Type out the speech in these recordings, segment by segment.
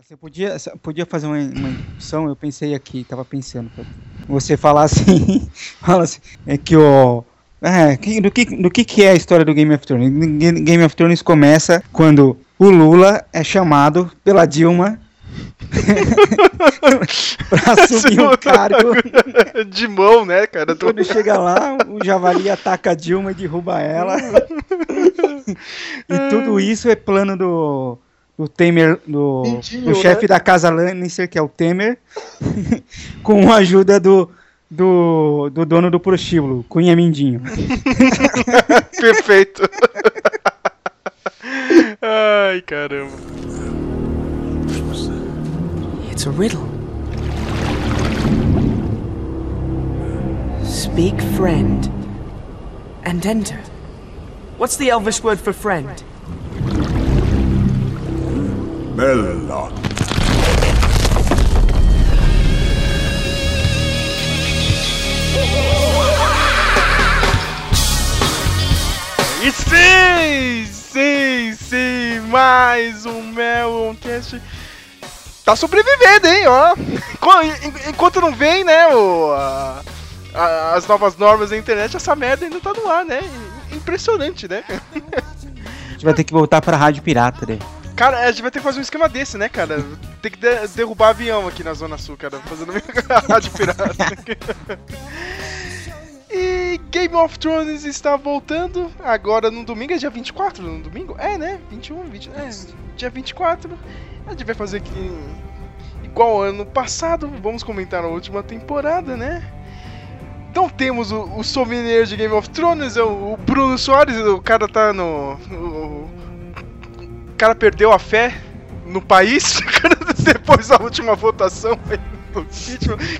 Você podia, podia fazer uma, uma introdução, eu pensei aqui, tava pensando. Você falar assim, fala assim, é que o. É, do, que, do que, que é a história do Game of Thrones? Game of Thrones começa quando o Lula é chamado pela Dilma pra assumir o cargo. De mão, né, cara? Tô- Quando chega lá, o Javali ataca a Dilma e derruba ela. e tudo isso é plano do, do Temer, do, do chefe né? da casa Lannister, que é o Temer, com a ajuda do, do, do dono do prostíbulo, Cunha Mindinho. Perfeito. Ai, caramba. It's a riddle. Speak friend and enter. What's the Elvish word for friend? Melon. E sim, sim, sim, mais um Meloncast. Tá sobrevivendo, hein, ó. Enqu- en- Enquanto não vem, né, o, a- a- as novas normas da internet, essa merda ainda tá no ar, né? Impressionante, né? A gente vai ter que voltar pra Rádio Pirata, né? Cara, a gente vai ter que fazer um esquema desse, né, cara? Tem que de- derrubar avião aqui na Zona Sul, cara, fazendo rádio pirata. E Game of Thrones está voltando agora no domingo, é dia 24 no domingo? É, né? 21, 20, é, dia 24. A gente vai fazer aqui igual ano passado, vamos comentar a última temporada, né? Então temos o, o sommelier de Game of Thrones, é o, o Bruno Soares, o cara tá no... o- cara perdeu a fé no país depois da última votação.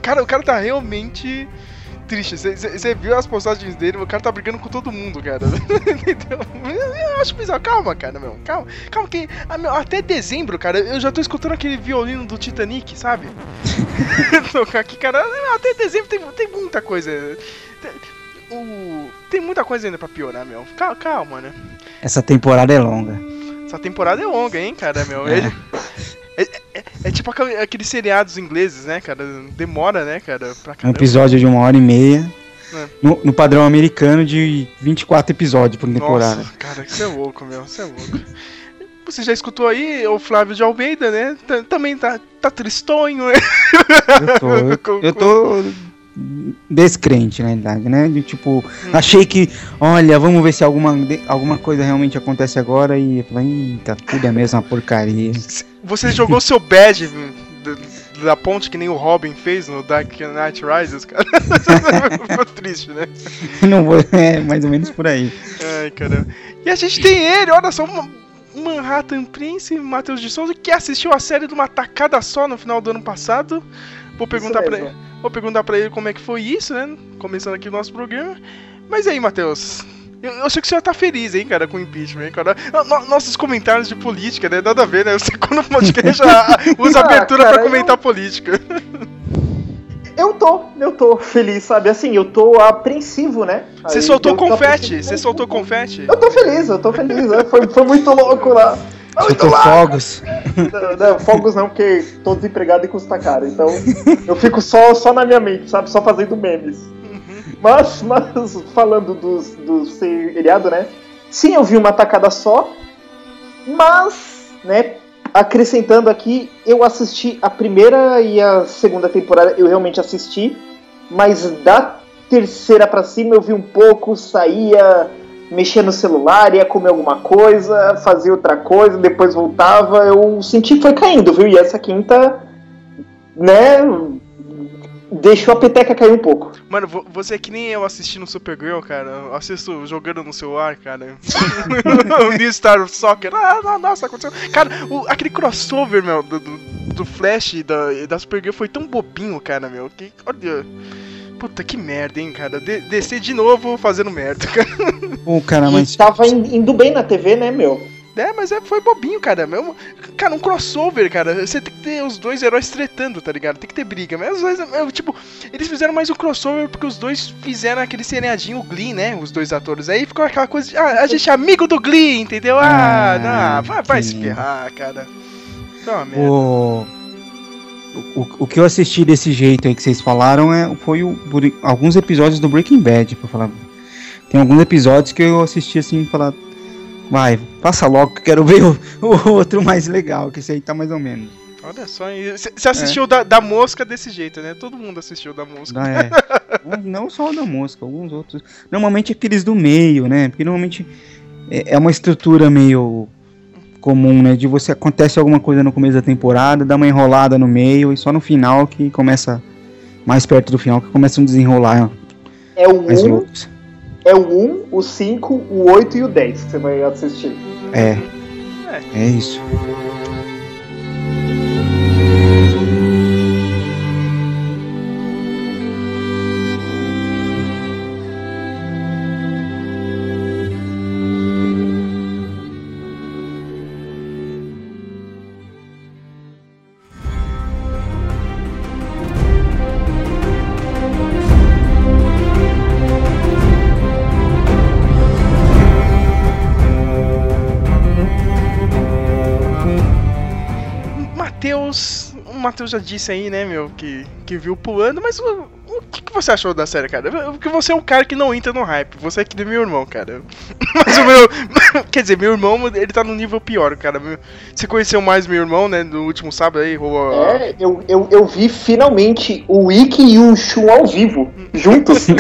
Cara, o cara tá realmente triste. Você viu as postagens dele? O cara tá brigando com todo mundo, cara. Eu acho bizarro. Calma, cara, meu. Calma. Calma que ah, até dezembro, cara, eu já tô escutando aquele violino do Titanic, sabe? Tocar aqui, cara. Até dezembro tem, tem muita coisa. Tem, o, tem muita coisa ainda pra piorar, meu. Calma, calma, né? Essa temporada é longa. Essa temporada é longa, hein, cara, meu. É. É, é- é tipo aquele- aqueles seriados ingleses, né, cara? Demora, né, cara? Pra Um episódio de uma hora e meia. É. No, no padrão americano de 24 episódios por temporada. Nossa, cara, você é louco, meu. Você é louco. Você já escutou aí o Flávio de Almeida, né? T- Também tá, tá tristonho, né? Eu tô, eu, eu tô descrente, na verdade, né? De, tipo, Hum. achei que, olha, vamos ver se alguma, alguma coisa realmente acontece agora e eu falei, "Ih, tá tudo a mesma porcaria. Você jogou seu badge da ponte que nem o Robin fez no Dark Knight Rises, cara. Ficou triste, né? Não vou, é mais ou menos por aí. Ai, caramba. E a gente tem ele, olha só, uma- Manhattan Prince, Matheus de Souza, que assistiu a série de uma tacada só no final do ano passado. Vou perguntar pra mesmo. ele. Vou perguntar pra ele como é que foi isso, né? Começando aqui o nosso programa. Mas aí, Matheus? Eu, eu sei que o senhor tá feliz, hein, cara, com o impeachment, hein, cara? No- no- nossos comentários de política, né? Nada a ver, né? Você quando o podcast já usa Ah, abertura pra comentar política. Eu tô, eu tô feliz, sabe? Assim, eu tô apreensivo, né? Você soltou eu confete, você soltou confete. Eu tô feliz, eu tô feliz. né? Foi, foi muito louco lá. Soltou louco. fogos. Não, não, fogos não, porque tô desempregado e custa caro. Então eu fico só, só na minha mente, sabe? Só fazendo memes. Mas, mas falando dos, do seriado, né? Sim, eu vi uma tacada só. Mas, né? Acrescentando aqui, eu assisti a primeira e a segunda temporada, eu realmente assisti. Mas da terceira pra cima eu vi um pouco, saía, mexia no celular, ia comer alguma coisa, fazia outra coisa, depois voltava. Eu senti que foi caindo, viu? E essa quinta, né? Deixou a peteca cair um pouco. Mano, vo- você é que nem eu assistindo Supergirl, cara. Eu assisto jogando no celular, cara. o New Star Soccer. Ah, no- nossa, aconteceu. Cara, o- aquele crossover, meu, do, do, do Flash e da, da Supergirl foi tão bobinho, cara, meu. Que, olha. Puta que merda, hein, cara. De, descer de novo fazendo merda, cara. Pô, cara, mas E tava in- indo bem na TV, né, meu? É, mas é, foi bobinho, cara. Meu, cara, um crossover, cara. Você tem que ter os dois heróis tretando, tá ligado? Tem que ter briga. Mas às vezes, é, tipo, eles fizeram mais um crossover porque os dois fizeram aquele seriadinho Glee, né? Os dois atores. Aí ficou aquela coisa de, ah, a gente é amigo do Glee, entendeu? Ah, Ah, não, vai, vai se ferrar, cara. Tá uma merda. O, o, o que eu assisti desse jeito aí que vocês falaram é, foi o, por alguns episódios do Breaking Bad, pra falar. Tem alguns episódios que eu assisti assim e falar. Vai, passa logo que quero ver o, o outro mais legal, que esse aí tá mais ou menos. Olha só, você você assistiu da, da mosca desse jeito, né? Todo mundo assistiu da mosca. Não, é. Não- só o da mosca, alguns outros. Normalmente aqueles do meio, né? Porque normalmente é é uma estrutura meio comum, né? De você acontece alguma coisa no começo da temporada, dá uma enrolada no meio e só no final que começa mais perto do final que começa a desenrolar É o mais 1, loucos. é o 1, o 5, o 8 e o 10 que você vai assistir. É. É isso. Matheus já disse aí, né, meu, que, que viu pulando, mas o, o que, que você achou da série, cara? Porque você é um cara que não entra no hype. Você é que nem meu irmão, cara. Mas o meu. Quer dizer, meu irmão, ele tá num nível pior, cara. Você conheceu mais meu irmão, né, no último sábado aí, rolou. É, eu, eu, eu vi finalmente o Wiki e o Shun ao vivo, juntos.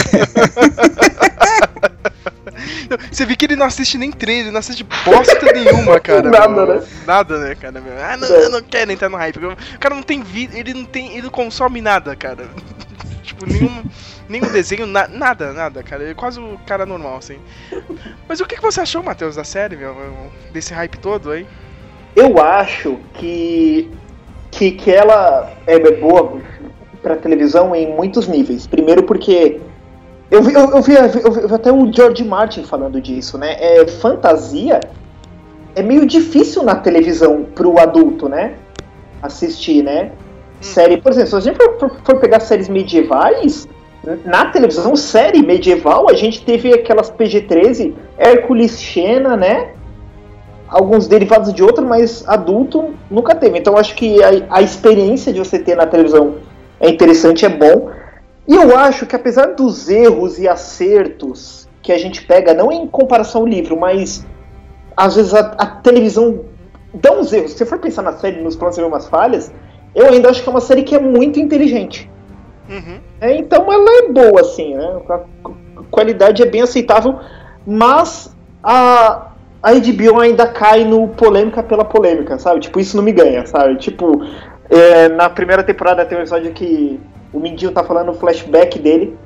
Você viu que ele não assiste nem trailer, não assiste bosta nenhuma, cara. Nada, meu. né? Nada, né, cara? meu. Ah, não, É. eu não quero entrar no hype. O cara não tem vida, ele não tem. Ele não consome nada, cara. tipo, nenhum. Nenhum desenho, na- nada, nada, cara. Ele é quase o cara normal, assim. Mas o que, que você achou, Matheus, da série, meu? Desse hype todo aí? Eu acho que, que, que ela é boa pra televisão em muitos níveis. Primeiro porque eu vi, eu, eu vi, eu vi até o George Martin falando disso, né? É, fantasia é meio difícil na televisão pro adulto, né? Assistir, né? Série, por exemplo, se a gente for, for- for pegar séries medievais, na televisão, série medieval, a gente teve aquelas PG-13, Hércules, Xena, né? alguns derivados de outro, mas adulto nunca teve. Então acho que a, a experiência de você ter na televisão é interessante, é bom. E eu acho que apesar dos erros e acertos que a gente pega, não em comparação ao livro, mas às vezes a, a televisão dá uns erros. Se você for pensar na série, nos planos você vê umas falhas, eu ainda acho que é uma série que é muito inteligente. Uhum. É, então ela é boa, assim, né? A a qualidade é bem aceitável, mas a, a HBO ainda cai no polêmica pela polêmica, sabe? Tipo, isso não me ganha, sabe? Tipo, é, na primeira temporada tem um episódio que o Mindinho tá falando o flashback dele.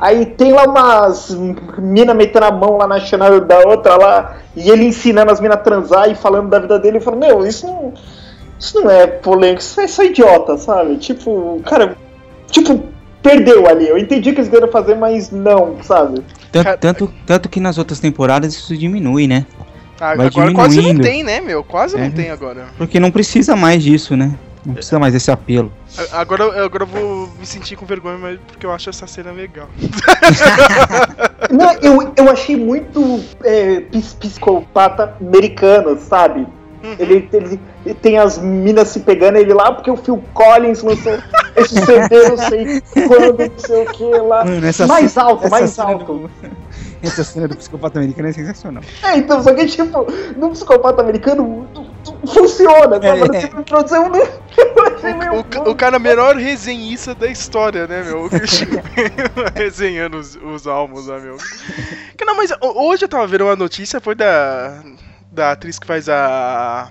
Aí tem lá umas mina metendo a mão lá na chana da outra lá, e ele ensinando as minas a transar e falando da vida dele. Eu falo, meu, isso não, isso não é polêmico, isso é só idiota, sabe? Tipo, cara, tipo, perdeu ali. Eu entendi o que eles queriam fazer, mas não, sabe? Tanto, tanto, tanto que nas outras temporadas isso diminui, né? Ah, Vai agora quase não tem, né, meu? Quase É. não tem agora. Porque não precisa mais disso, né? Não precisa mais desse apelo. Agora, agora eu vou me sentir com vergonha, mas porque eu acho essa cena legal. Não, eu, eu achei muito é, pis- psicopata americano, sabe? Ele, ele- ele tem as minas se pegando ele lá porque o Phil Collins lançou esse CD, não sei quando, não sei o que lá. Mano, mais ce- alto, essa mais cena alto. do- Essa cena do psicopata americano é sensacional. É, então, só que tipo, no psicopata americano funciona, sabe? É. Mas no filme de O, ca- o cara melhor resenhista da história, né, meu? O Christian Resenhando os, os almos, né, meu? Que Não, mas ho- hoje eu tava vendo uma notícia, foi da, da atriz que faz a.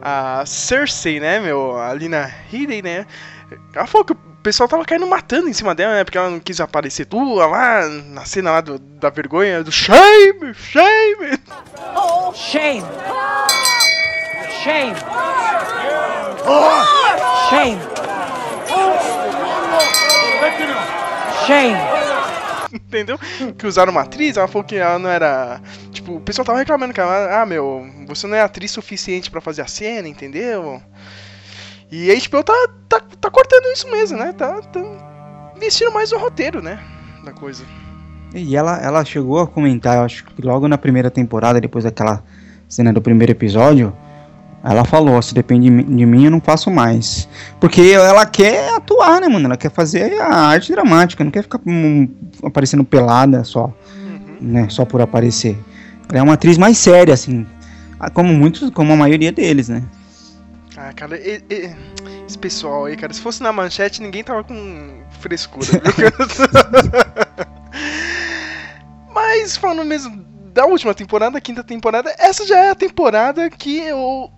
A Cersei, né, meu? A Lina Headey, né? Ela falou que o pessoal tava caindo matando em cima dela, né? Porque ela não quis aparecer tua lá, na cena lá do- da vergonha, do shame, shame. Shame! Shame! Shame! Shame! Entendeu? Que usaram uma atriz, ela falou que ela não era. Tipo, o pessoal tava reclamando que ela, ah, meu, você não é atriz suficiente pra fazer a cena, entendeu? E a HBO tá, tá, tá cortando isso mesmo, né? Tá, tá investindo mais no roteiro, né? Da coisa. E ela, ela chegou a comentar, eu acho que logo na primeira temporada, depois daquela cena do primeiro episódio, Ela falou, se depende de mim- eu não faço mais. Porque ela quer atuar, né, mano? Ela quer fazer a arte dramática, não quer ficar aparecendo pelada só, né? Só por aparecer. Ela é uma atriz mais séria, assim. Como muitos, como a maioria deles, né? Ah, cara, e- e- esse pessoal aí, cara, se fosse na manchete, ninguém tava com frescura. viu? Mas falando mesmo da última temporada, quinta temporada, essa já é a temporada que eu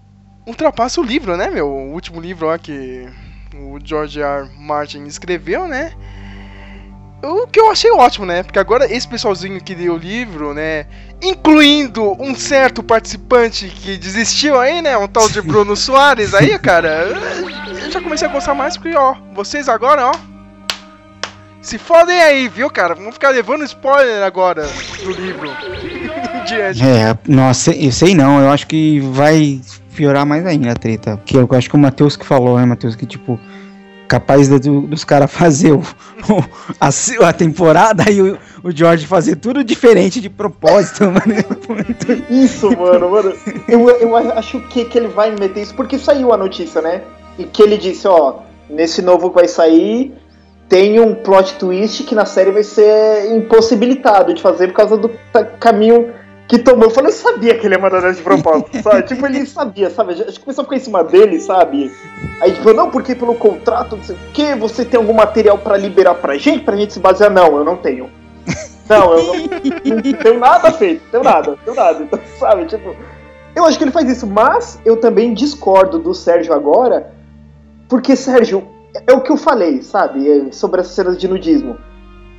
ultrapassa o livro, né, meu? O último livro que o George R. Martin escreveu, né? O que eu achei ótimo, né? Porque agora esse pessoalzinho que leu o livro, né? Incluindo um certo participante que desistiu aí, né? Um tal de Bruno Soares aí, cara. Eu já comecei a gostar mais porque, ó, vocês agora, ó. Se fodem aí, viu, cara? Vamos ficar levando spoiler agora do livro. diante. É, nossa, eu sei não, eu acho que vai piorar mais ainda a treta. Porque eu acho que o Matheus que falou, né, Matheus, que tipo, capaz do- dos caras fazer o, o- a, a temporada e o, o George fazer tudo diferente de propósito, mano. Isso, mano, mano. Eu, eu acho que, que ele vai meter isso, porque saiu a notícia, né? E que ele disse, ó, nesse novo que vai sair, tem um plot twist que na série vai ser impossibilitado de fazer por causa do caminho que tomou. Eu falei, eu sabia que ele ia mandar de propósito, sabe? tipo, ele sabia, sabe? Acho que começou a ficar em cima dele, sabe? Aí, tipo, não, porque pelo contrato, não sei o quê, você tem algum material pra liberar pra gente, pra gente se basear? Não, eu não tenho. Não, eu não, não tenho nada feito, tenho nada, tenho nada. Então, sabe, tipo, eu acho que ele faz isso, mas eu também discordo do Sérgio agora, porque, Sérgio, é o que eu falei, sabe, é, sobre as cenas de nudismo.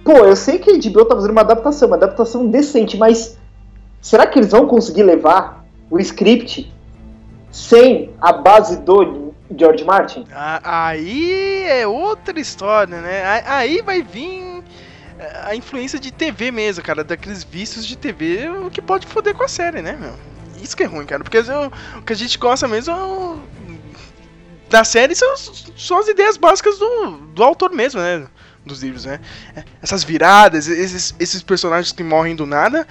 Pô, eu sei que a HBO tá fazendo uma adaptação, uma adaptação decente, mas será que eles vão conseguir levar o script sem a base do George Martin? Aí é outra história, né? Aí vai vir eh, a influência de TV mesmo, cara, daqueles vícios de TV, o que pode foder com a série, né, meu? Isso que é ruim, cara, porque o que a gente gosta mesmo é da série são, são as ideias básicas do, do autor mesmo, né? Dos livros, né? Essas viradas, esses, esses personagens que morrem do nada.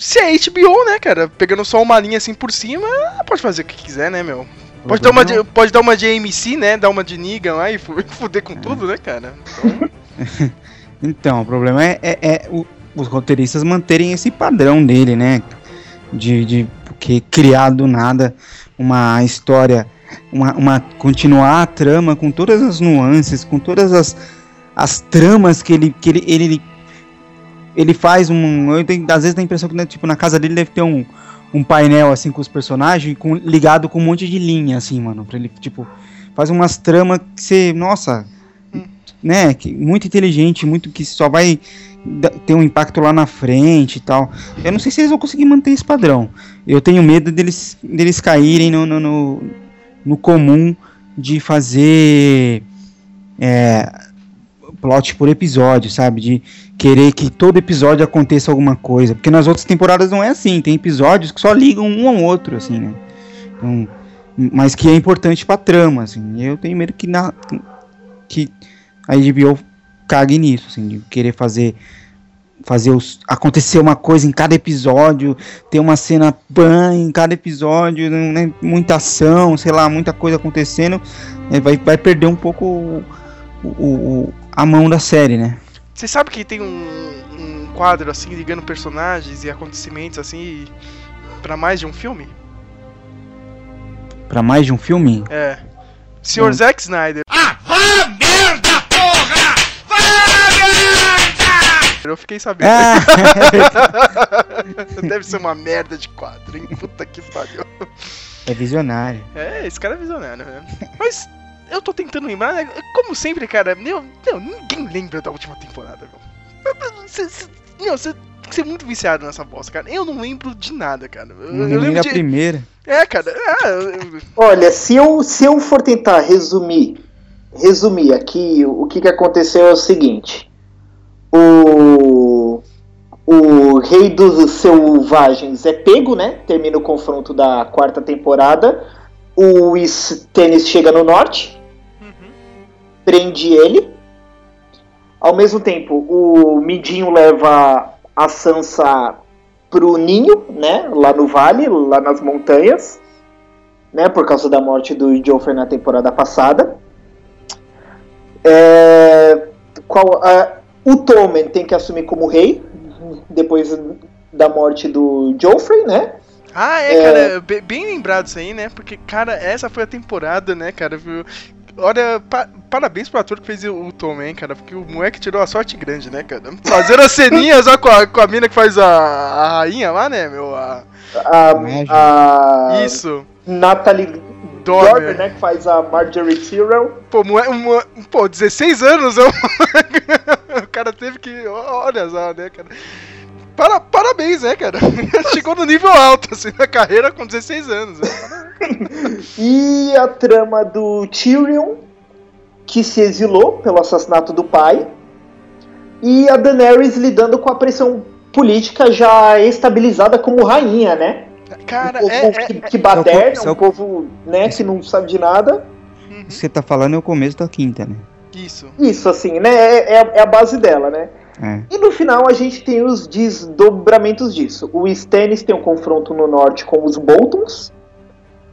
Se é HBO, né, cara? Pegando só uma linha assim por cima, pode fazer o que quiser, né, meu? Pode dar, uma de, pode dar uma de AMC, né? Dar uma de Negan lá e fuder com tudo, né, cara? Então, Então, o problema é, é- é o- os roteiristas manterem esse padrão dele, né? De, de porque criar do nada uma história, uma, uma- continuar a trama com todas as nuances, com todas as, as tramas que ele que ele, ele ele faz um, eu tenho, às vezes dá a impressão que né, tipo na casa dele deve ter um, um painel assim com os personagens com, ligado com um monte de linha assim, mano, para ele tipo faz umas tramas que você, nossa, né, que muito inteligente, muito que só vai ter um impacto lá na frente e tal. Eu não sei se eles vão conseguir manter esse padrão. Eu tenho medo deles, deles caírem no, no, no, no comum de fazer é, plot por episódio, sabe? De querer que todo episódio aconteça alguma coisa. Porque nas outras temporadas não é assim. Tem episódios que só ligam um ao outro, assim, né? Então, mas que é importante pra trama, assim. Eu tenho medo que na que a HBO cague nisso, assim, de querer fazer fazer os, acontecer uma coisa em cada episódio, ter uma cena ban em cada episódio, né, muita ação, sei lá, muita coisa acontecendo, né, vai, vai perder um pouco o- o- a mão da série, né? Você sabe que tem um, um quadro assim ligando personagens e acontecimentos assim pra mais de um filme? Pra mais de um filme? É. Senhor Hum. Zack Snyder. Eu fiquei sabendo. Ah, Deve ser uma merda de quadro, hein? Puta que pariu. é visionário. É, esse cara é visionário, né? Mas eu tô tentando lembrar, né? Como sempre, cara, meu, meu, ninguém lembra da última temporada, meu. Você, você, meu, você tem que ser muito viciado nessa bosta, cara. Eu não lembro de nada, cara. Eu, Não eu lembro de. primeira. É, cara. É, eu- Olha, se eu, se eu for tentar resumir, resumir aqui, o que, que aconteceu é o seguinte. O, o Rei dos Selvagens é pego, né? Termina o confronto da quarta temporada. O Stannis chega no norte, prende ele. Ao mesmo tempo, o Midinho leva a Sansa pro ninho, né? Lá no vale, lá nas montanhas. né? Por causa da morte do Joffrey na temporada passada. É, qual, a- o Tommen tem que assumir como rei depois da morte do Joffrey, né? Ah, é, É. cara, be- bem lembrado isso aí, né? Porque, cara, essa foi a temporada, né, cara? Olha, pa- parabéns pro ator que fez o, o Tom, hein, cara? Porque o moleque tirou a sorte grande, né, cara? Fazendo as ceninhas ó, com, a, com a mina que faz a, a rainha lá, né, meu? A- A, a Isso. Natalie Dormer. Dormer, né? Que faz a Marjorie Tyrell. Pô, moe- uma- pô, 16 anos, ó. o cara teve que. Olha só, né, cara? Para, parabéns, né, cara? Chegou no nível alto, assim, na carreira com 16 anos. Né? E a trama do Tyrion, que se exilou pelo assassinato do pai. E a Daenerys lidando com a pressão política já estabilizada como rainha, né? Cara, um povo é. é- que, que baderna, Só- um povo né, que não sabe de nada. O que você tá falando é o começo da quinta, né? Isso. Isso, assim, né? É, é- é a base dela, né? É. E no final a gente tem os desdobramentos disso. O Stannis tem um confronto no norte com os Boltons.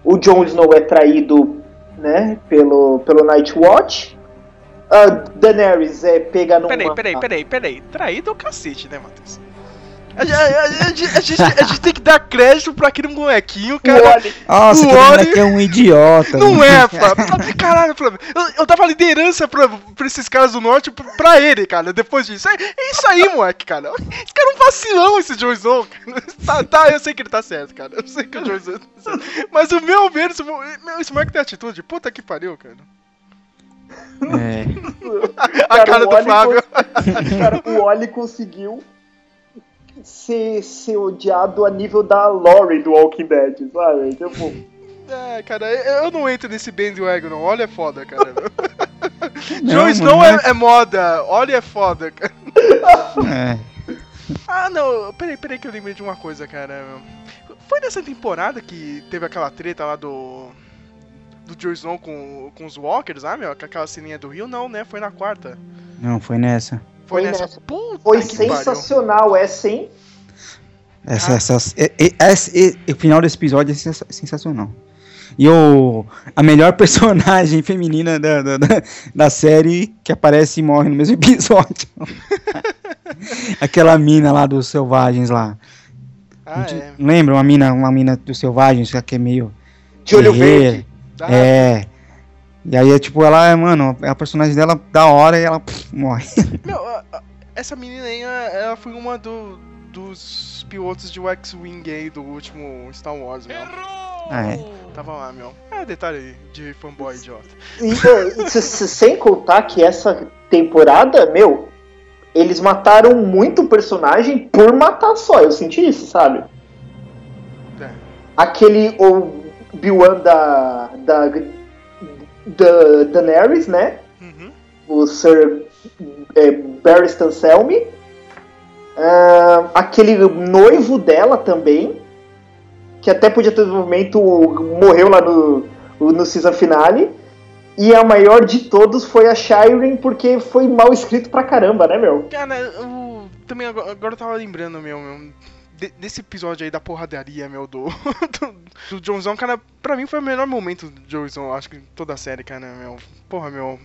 O Jon Snow é traído, né, pelo, pelo Night Watch. A Daenerys é pega numa... Peraí, peraí, peraí, peraí. Traído é o cacete, né, Matheus? A, a- a- a gente- a gente, a gente tem que dar crédito pra aquele molequinho, cara. Nossa, O moleque é um idiota. Não né? é, Flávio. Flávio, Caralho, Flávio. Eu, eu dava liderança pra, pra esses caras do norte pra, pra ele, cara, depois disso. É, é isso aí, moleque, cara. Esse cara é um vacilão, esse cara. Tá, tá, eu sei que ele tá certo, cara. Eu sei que o Snow tá certo. Mas o meu ver, esse, esse moleque tem atitude. Puta que pariu, cara. É. A cara o do Flávio. cons- cara, o Oli conseguiu ser, ser odiado a nível da Lori do Walking Dead, sabe? Tipo, É, cara, eu não entro nesse bandwagon, não. Olha é foda, cara. Mano, Snow é, é moda. Olha é foda, cara. É. Ah, não, peraí, peraí que eu lembrei de uma coisa, cara. Foi nessa temporada que teve aquela treta lá do. Do Jon Snow com, com os Walkers, ah, meu? Com aquela ceninha do Rio? Não, né? Foi na quarta. Não, foi nessa. Foi, Foi nessa. nessa. Puta foi que pariu. sensacional essa, hein? Essa, Ah. essa, e- esse- e- o final desse episódio é sensa- sensacional. E o, a melhor personagem feminina da, da, da, da série que aparece e morre no mesmo episódio. Aquela mina lá dos selvagens lá. Ah, é. Lembra uma mina, uma mina dos selvagens que é meio. De olho verde. Ah, É. E aí é tipo, ela é, mano, a personagem dela da hora e ela pff, morre. Meu, essa menina aí, ela foi uma do, dos pilotos de X-Wing aí do último Star Wars, meu. Ah, é. Tava lá, meu. É detalhe de fanboy idiota. E, se- sem contar que essa temporada, meu, eles mataram muito o personagem por matar só. Eu senti isso, sabe? É. Aquele Obi-Wan da, da, da Daenerys, né? Uhum. o Sir é, Barristan Selmy. Ah, aquele noivo dela também, que até podia ter desenvolvimento, morreu lá no, no season finale. E a maior de todos foi a Shireen, porque foi mal escrito pra caramba, né, meu? Cara, eu também agora, agora eu tava lembrando, meu, meu de- desse episódio aí da porradaria, meu, do, do, do cara, pra mim foi o melhor momento do Snow, acho que toda a série, cara, meu, porra, meu,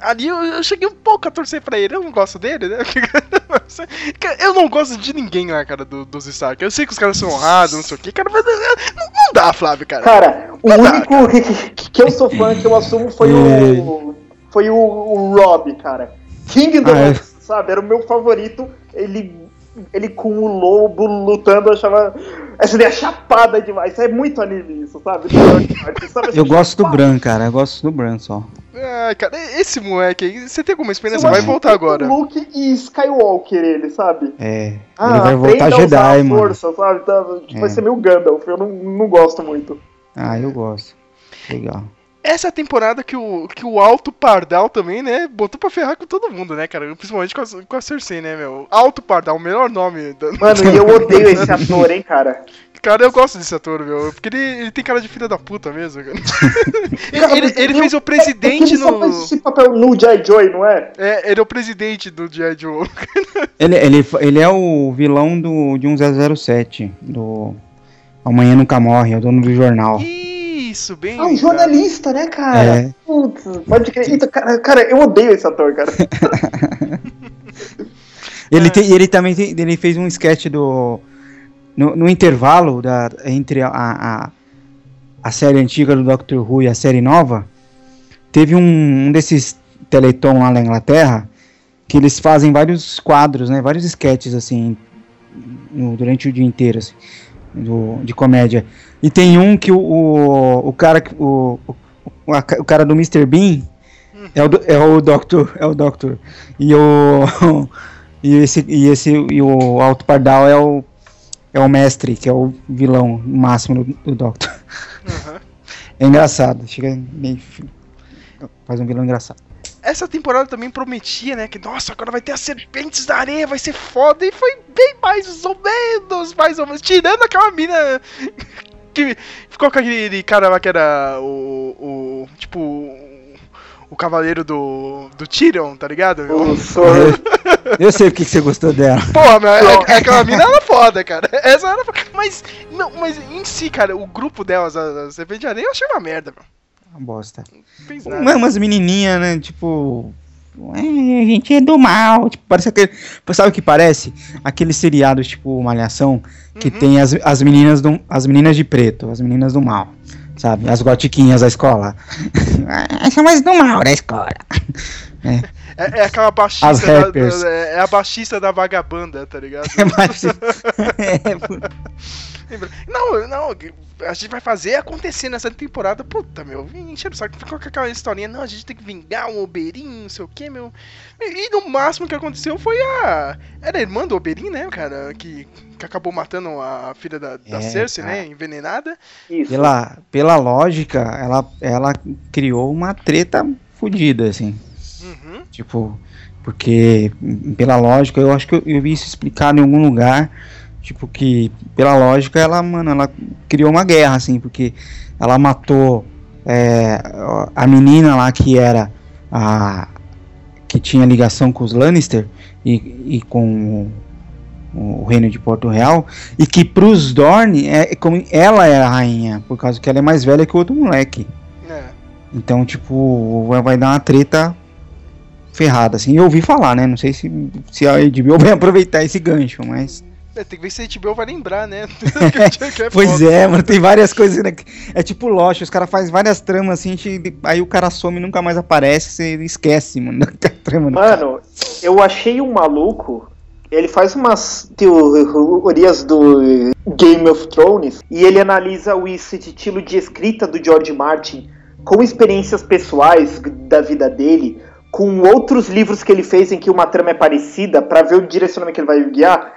ali eu, eu cheguei um pouco a torcer pra ele, eu não gosto dele, né, Cara, eu não gosto de ninguém lá, cara, do, dos Stark, eu sei que os caras são honrados, não sei o que, cara, mas eh, não, não dá, Flávio, cara. Cara, o Não dá, único que, que- que eu sou fã, que eu assumo, foi o. Foi o, o Rob, cara. King do Ah, é. sabe? Era o meu favorito. Ele. Ele com o lobo lutando, eu achava. Essa ideia chapada demais. É muito anime isso, sabe? Sabe, Eu essa gosto do? Bran, cara. Eu gosto do Bran só. Ai, cara, esse moleque aí, você tem alguma Eu experiência? Vai voltar agora. Luke e Skywalker, ele, sabe? É. Ah, ele vai voltar Jedi, a mano. força, sabe? Tá, tipo, É. Vai ser meio Gandalf. Eu não, não gosto muito. Ah, eu gosto. Legal. Essa é a temporada que o, que o Alto Pardal também, né, botou pra ferrar com todo mundo, né, cara? Principalmente com a, com a Cersei, né, meu? Alto Pardal, o melhor nome. Da... Mano, e eu odeio esse ator, hein, cara. Cara, eu gosto desse ator, meu. Porque ele, ele tem cara de filha da puta mesmo, cara. Cara, ele, ele, ele fez o É presidente que ele só no. faz esse papel no J. Joy, não é? É, ele é o presidente do G.I. Joe. Ele, ele, ele é o vilão do, de 1007, do Amanhã Nunca Morre, é o dono do jornal. Isso, bem. Ah, um jornalista, né, cara? É. Putz, pode crer. Então, cara, cara, eu odeio esse ator, cara. Ele, tem- ele também tem- ele fez um sketch do. No, no intervalo da, entre a, a, a série antiga do Doctor Who e a série nova, teve um, um desses Teleton lá na Inglaterra que eles fazem vários quadros, né, vários sketches assim no- durante o dia inteiro assim, do- de comédia. E tem um que o, o, o cara o, o, a o cara do Mr. Bean é o, é o Doctor, é o Doctor. E o e esse e esse e o Alto Pardal é o é o mestre, que é o vilão máximo do, do Doctor. Aham. É engraçado, chega meio faz um vilão engraçado. Essa temporada também prometia, né? Que, nossa, agora vai ter as serpentes da areia, vai ser foda. E foi bem mais ou menos, mais ou menos. Tirando aquela mina que ficou com aquele cara lá que era o. o tipo. O cavaleiro do. do Tyrion, tá ligado? Senhor- Eu sei porque que você gostou dela. Porra, meu, é, é aquela mina era foda, cara. Essa era foda. Mas, não, mas em si, cara, o grupo delas, a, a Serpente de Areia, eu achei uma merda, meu. Uma bosta. Uma, umas menininhas, né? Tipo. "É, a gente é do mal. Tipo, parece aquele. Sabe o que parece? Aqueles seriados tipo Malhação que Uhum. tem as, as meninas do, as meninas de preto, as meninas do mal. Sabe? As gotiquinhas da escola. Ah, São mais do mal da escola. É, é aquela As baixista da, rappers. da- é a baixista da vagabanda, tá ligado? É mais- É? Não, não, a gente vai fazer acontecer nessa temporada. Puta, meu, encheram o saco. Ficou com aquela historinha, não, a gente tem que vingar um Oberyn, não sei o que, meu. E, e no máximo que aconteceu foi a. Era a irmã do Oberyn, né, cara? Que, que acabou matando a filha da, da É, Cersei, cara. né? Envenenada. Isso. pela, pela lógica, ela, ela criou uma treta fodida, assim. Uhum. Tipo, porque pela lógica, eu acho que eu, eu vi isso explicado em algum lugar. Tipo, que pela lógica ela, mano, ela criou uma guerra, assim, porque ela matou é, a menina lá que era a. que tinha ligação com os Lannister e, e com o, o reino de Porto Real, e que pros Dorne é, é como ela é a rainha, por causa que ela é mais velha que o outro moleque. É. Então, tipo, vai, vai dar uma treta ferrada, assim. Eu ouvi falar, né? Não sei se, se a HBO vai aproveitar esse gancho, mas. É, tem que ver se a HBO vai lembrar, né? Que é pois é, mano, tem várias coisas, né? É tipo Lost, os caras fazem várias tramas assim, gente- aí o cara some e nunca mais aparece, você esquece, mano, da trama. cara. Mano, eu achei um maluco. Ele faz umas teorias do Game of Thrones e ele analisa o estilo de escrita do George Martin com experiências pessoais da vida dele, com outros livros que ele fez em que uma trama é parecida, pra ver o direcionamento que ele vai guiar.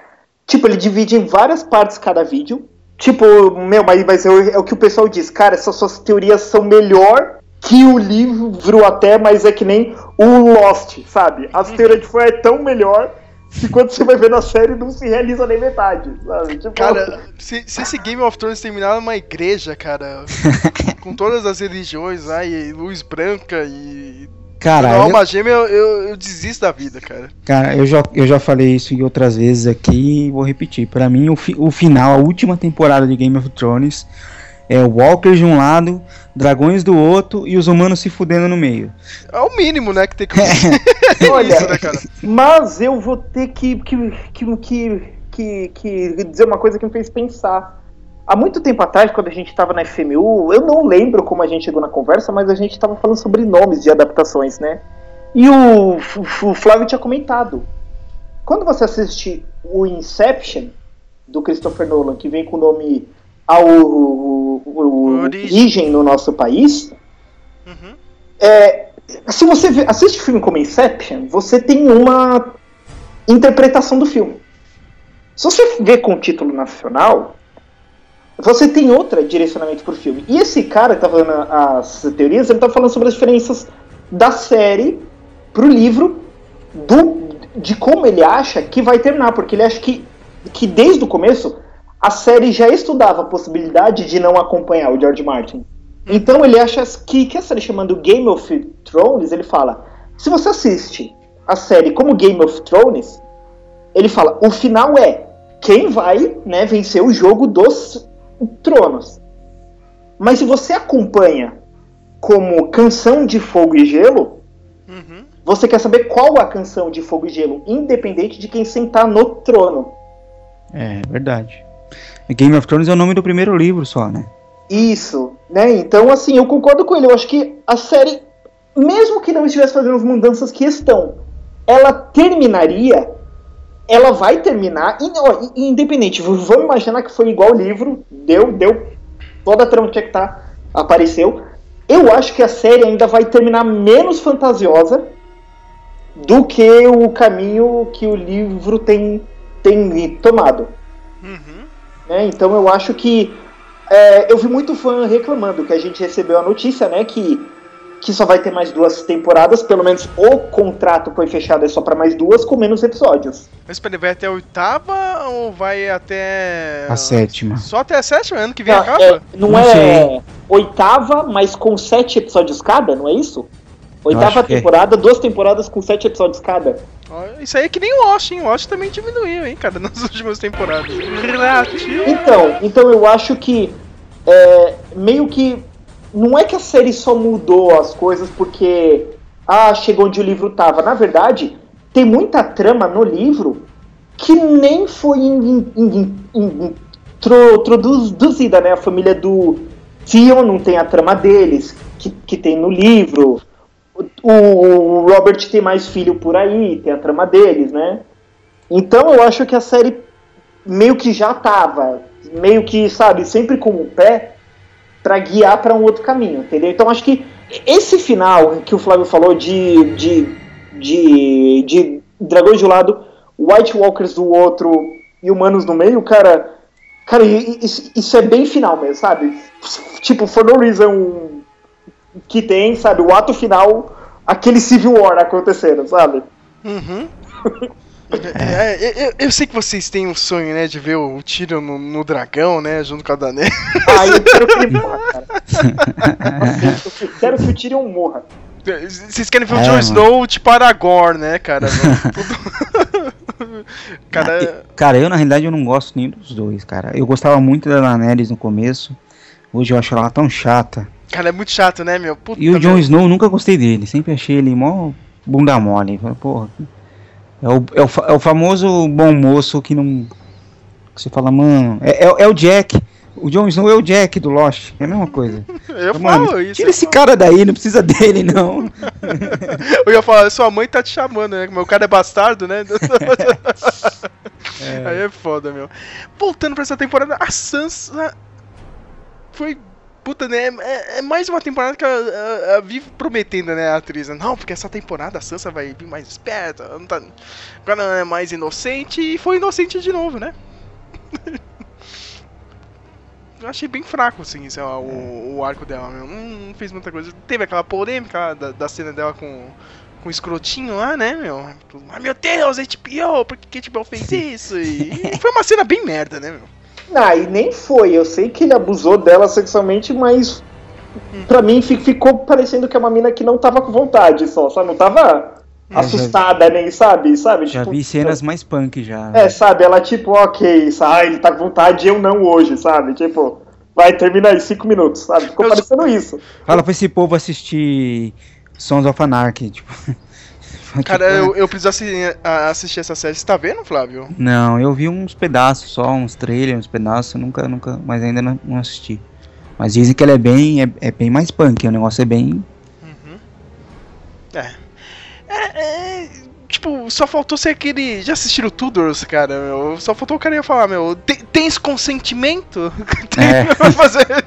Tipo, ele divide em várias partes cada vídeo. Tipo, meu, mas, mas é, o- é o que o pessoal diz, cara, essas suas teorias são melhor que o livro até, mas é que nem o Lost, sabe? As teorias de fã é tão melhor que quando você vai ver na série não se realiza nem metade, sabe? Tipo, Cara, se, se esse Game of Thrones terminar numa igreja, cara, com todas as religiões lá, e luz branca e. Cara, Não, eu, alma gêmea, eu, eu, eu desisto da vida, cara. cara eu, já, eu já falei isso em outras vezes aqui e vou repetir. Pra mim, o, fi- o final, a última temporada de Game of Thrones é o Walker de um lado, dragões do outro e os humanos se fudendo no meio. É o mínimo, né, que tem que Olha, isso, né, cara? Mas eu vou ter que, que, que, que, que, que dizer uma coisa que me fez pensar. Há muito tempo atrás, quando a gente estava na FMU, eu não lembro como a gente chegou na conversa, mas a gente estava falando sobre nomes de adaptações, né? E o, o Flávio tinha comentado. Quando você assiste o Inception, do Christopher Nolan, que vem com o nome ao o, o- Origem. No nosso país, Uhum. é, se você vê- assiste filme como Inception, você tem uma interpretação do filme. Se você vê com o título nacional, você tem outro direcionamento pro filme. E esse cara que tá falando as teorias, ele tá falando sobre as diferenças da série pro livro, do, de como ele acha que vai terminar, porque ele acha que, que desde o começo a série já estudava a possibilidade de não acompanhar o George Martin. Então ele acha que, que a série chamando Game of Thrones, ele fala, se você assiste a série como Game of Thrones, ele fala, o final é quem vai né, vencer o jogo dos tronos. Mas se você acompanha como canção de fogo e gelo, Uhum. você quer saber qual a canção de fogo e gelo, independente de quem sentar no trono. É, verdade. Game of Thrones é o nome do primeiro livro só, né? Isso, né? Então, assim, eu concordo com ele. Eu acho que a série, mesmo que não estivesse fazendo as mudanças que estão, ela terminaria. Ela vai terminar, independente. Vamos imaginar que foi igual o livro, deu, deu. Toda a trama que tinha que tá, apareceu. Eu acho que a série ainda vai terminar menos fantasiosa do que o caminho que o livro tem, tem tomado Uhum. né? Então eu acho que é, eu vi muito fã reclamando que a gente recebeu a notícia, né, que que só vai ter mais duas temporadas, pelo menos o contrato foi fechado é só para mais duas com menos episódios. Mas peraí, vai até a oitava ou vai até. A sétima. Só até a sétima? Ano que vem Não, acaba? é, não, Não é sei. oitava, mas com sete episódios cada, não é isso? Oitava é. temporada, duas temporadas com sete episódios cada. Isso aí é que nem o Watch, hein? O Watch também diminuiu, hein, cara, nas últimas temporadas. Relativo. Então, então eu acho que é, meio que não é que a série só mudou as coisas porque ah, chegou onde o livro tava. Na verdade, tem muita trama no livro que nem foi in- in- in- in- intro- introduzida, né? A família do Theon não tem a trama deles, que, que tem no livro. O, o Robert tem mais filho por aí, tem a trama deles, né? Então eu acho que a série meio que já tava, meio que, sabe, sempre com o pé pra guiar pra um outro caminho, entendeu? Então acho que esse final que o Flávio falou de, de, de, de dragões de um lado, White Walkers do outro e humanos no meio, cara, cara, isso, isso é bem final mesmo, sabe? Tipo, for no reason que tem, sabe, o ato final, aquele Civil War acontecendo, sabe? Uhum. É, eu, eu sei que vocês têm um sonho, né, de ver o tiro no, no dragão, né, junto com a Daenerys. Ah, eu quero que ele morra, cara. Eu quero que o Tyrion morra. Vocês querem ver o É, Jon. Snow tipo Aragorn, né, cara? Tudo- cara, Cara, eu na realidade eu não gosto nem dos dois, cara. Eu gostava muito da Daenerys no começo. Hoje eu acho ela tão chata. cara, é muito chato, né, meu? Puta E o Jon. Snow eu nunca gostei dele. Sempre achei ele mó bunda mole. Porra. É o, é, o, é o famoso bom moço que não. Que você fala, mano. É, é, é o Jack. O Jon Snow é o Jack do Lost. É a mesma coisa. Eu Mano, falo isso. tira esse falo. cara daí, não precisa dele, não. Eu ia falar, sua mãe tá te chamando, né? Meu cara é bastardo, né? Aí é foda, meu. Voltando pra essa temporada, a Sansa foi. Puta, né? É, é mais uma temporada que ela, ela- ela vive prometendo, né? A atriz. né? Não, porque essa temporada a Sansa vai vir mais esperta. ela Não tá, agora ela é mais inocente e foi inocente de novo, né? Eu achei bem fraco, assim, sei lá, o, o arco dela, meu. Não, não fez muita coisa. Teve aquela polêmica da, da cena dela com, com o escrotinho lá, né, meu? Ai meu Deus, HBO, por que HBO fez isso? E foi uma cena bem merda, né, meu? Não, e nem foi. Eu sei que ele abusou dela sexualmente, mas pra mim fi- ficou parecendo que é uma mina que não tava com vontade só, sabe? Não tava já assustada nem, sabe? Sabe? Já Tipo, vi cenas mais punk já. É, sabe? Ela tipo, ok, ah, ele tá com vontade eu não hoje, sabe? Tipo, vai, termina aí, cinco minutos, sabe? Ficou Eu- parecendo isso. Fala pra esse povo assistir Sons of Anarchy, tipo. Cara, Tipo, eu, eu preciso assi- a- assistir essa série. Você tá vendo, Flávio? Não, eu vi uns pedaços só, uns trailers, uns pedaços, nunca, nunca, mas ainda não, não assisti. Mas dizem que ela é bem, é, é bem mais punk, o negócio é bem. É. É, é, Tipo, só faltou ser aquele. Já assistiram Tudors, cara, meu? Só faltou o cara ia falar, meu. "Tem- Tens consentimento? Tem É. pra fazer.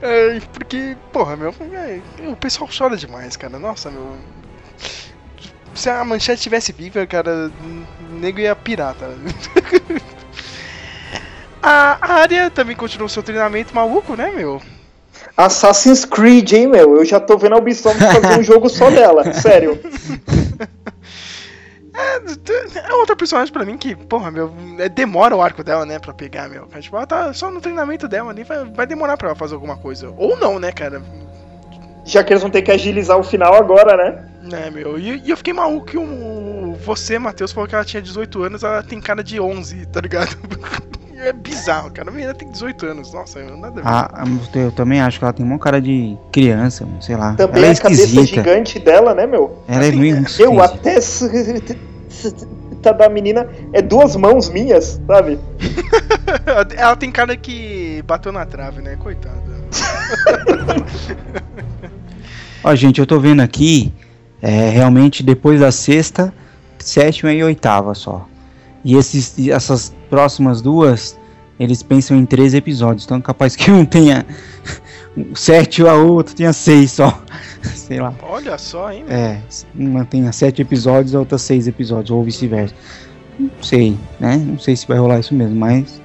É, porque, porra, meu. é, o pessoal chora demais, cara. Nossa, meu. Se a manchete tivesse viva, cara, o nego ia pirar, tá? A área também continuou seu treinamento maluco, né, meu? Assassin's Creed, hein, meu? Eu já tô vendo a Ubisoft fazer um jogo só dela, sério. É outra personagem pra mim que, porra, meu, é, demora o arco dela, né, pra pegar, meu. Tipo, ela tá só no treinamento dela ali, vai, vai demorar pra ela fazer alguma coisa. Ou não, né, cara? Já que eles vão ter que agilizar o final agora, né? Né, meu. E, e eu fiquei maluco que o, você, Matheus, falou que ela tinha 18 anos, ela tem cara de 11, tá ligado? é bizarro, cara. A menina tem 18 anos. Nossa, nada a ver. Ah, eu também acho que ela tem uma cara de criança, sei lá. Também ela é a cabeça esquisita. gigante dela, né, meu? Ela é Assim, meio Eu esquisita. até. s- s- tá da menina é duas mãos minhas, sabe? Ela tem cara que bateu na trave, né? Coitada. Ó, gente, eu tô vendo aqui, é, realmente depois da sexta, sétima e oitava só. E esses, essas próximas duas, eles pensam em três episódios. Então capaz que um tenha sete ou a outra tenha seis só. Sei lá. Olha só, hein? É, uma tenha sete episódios, a outra seis episódios, ou vice-versa. Não sei, né? Não sei se vai rolar isso mesmo, mas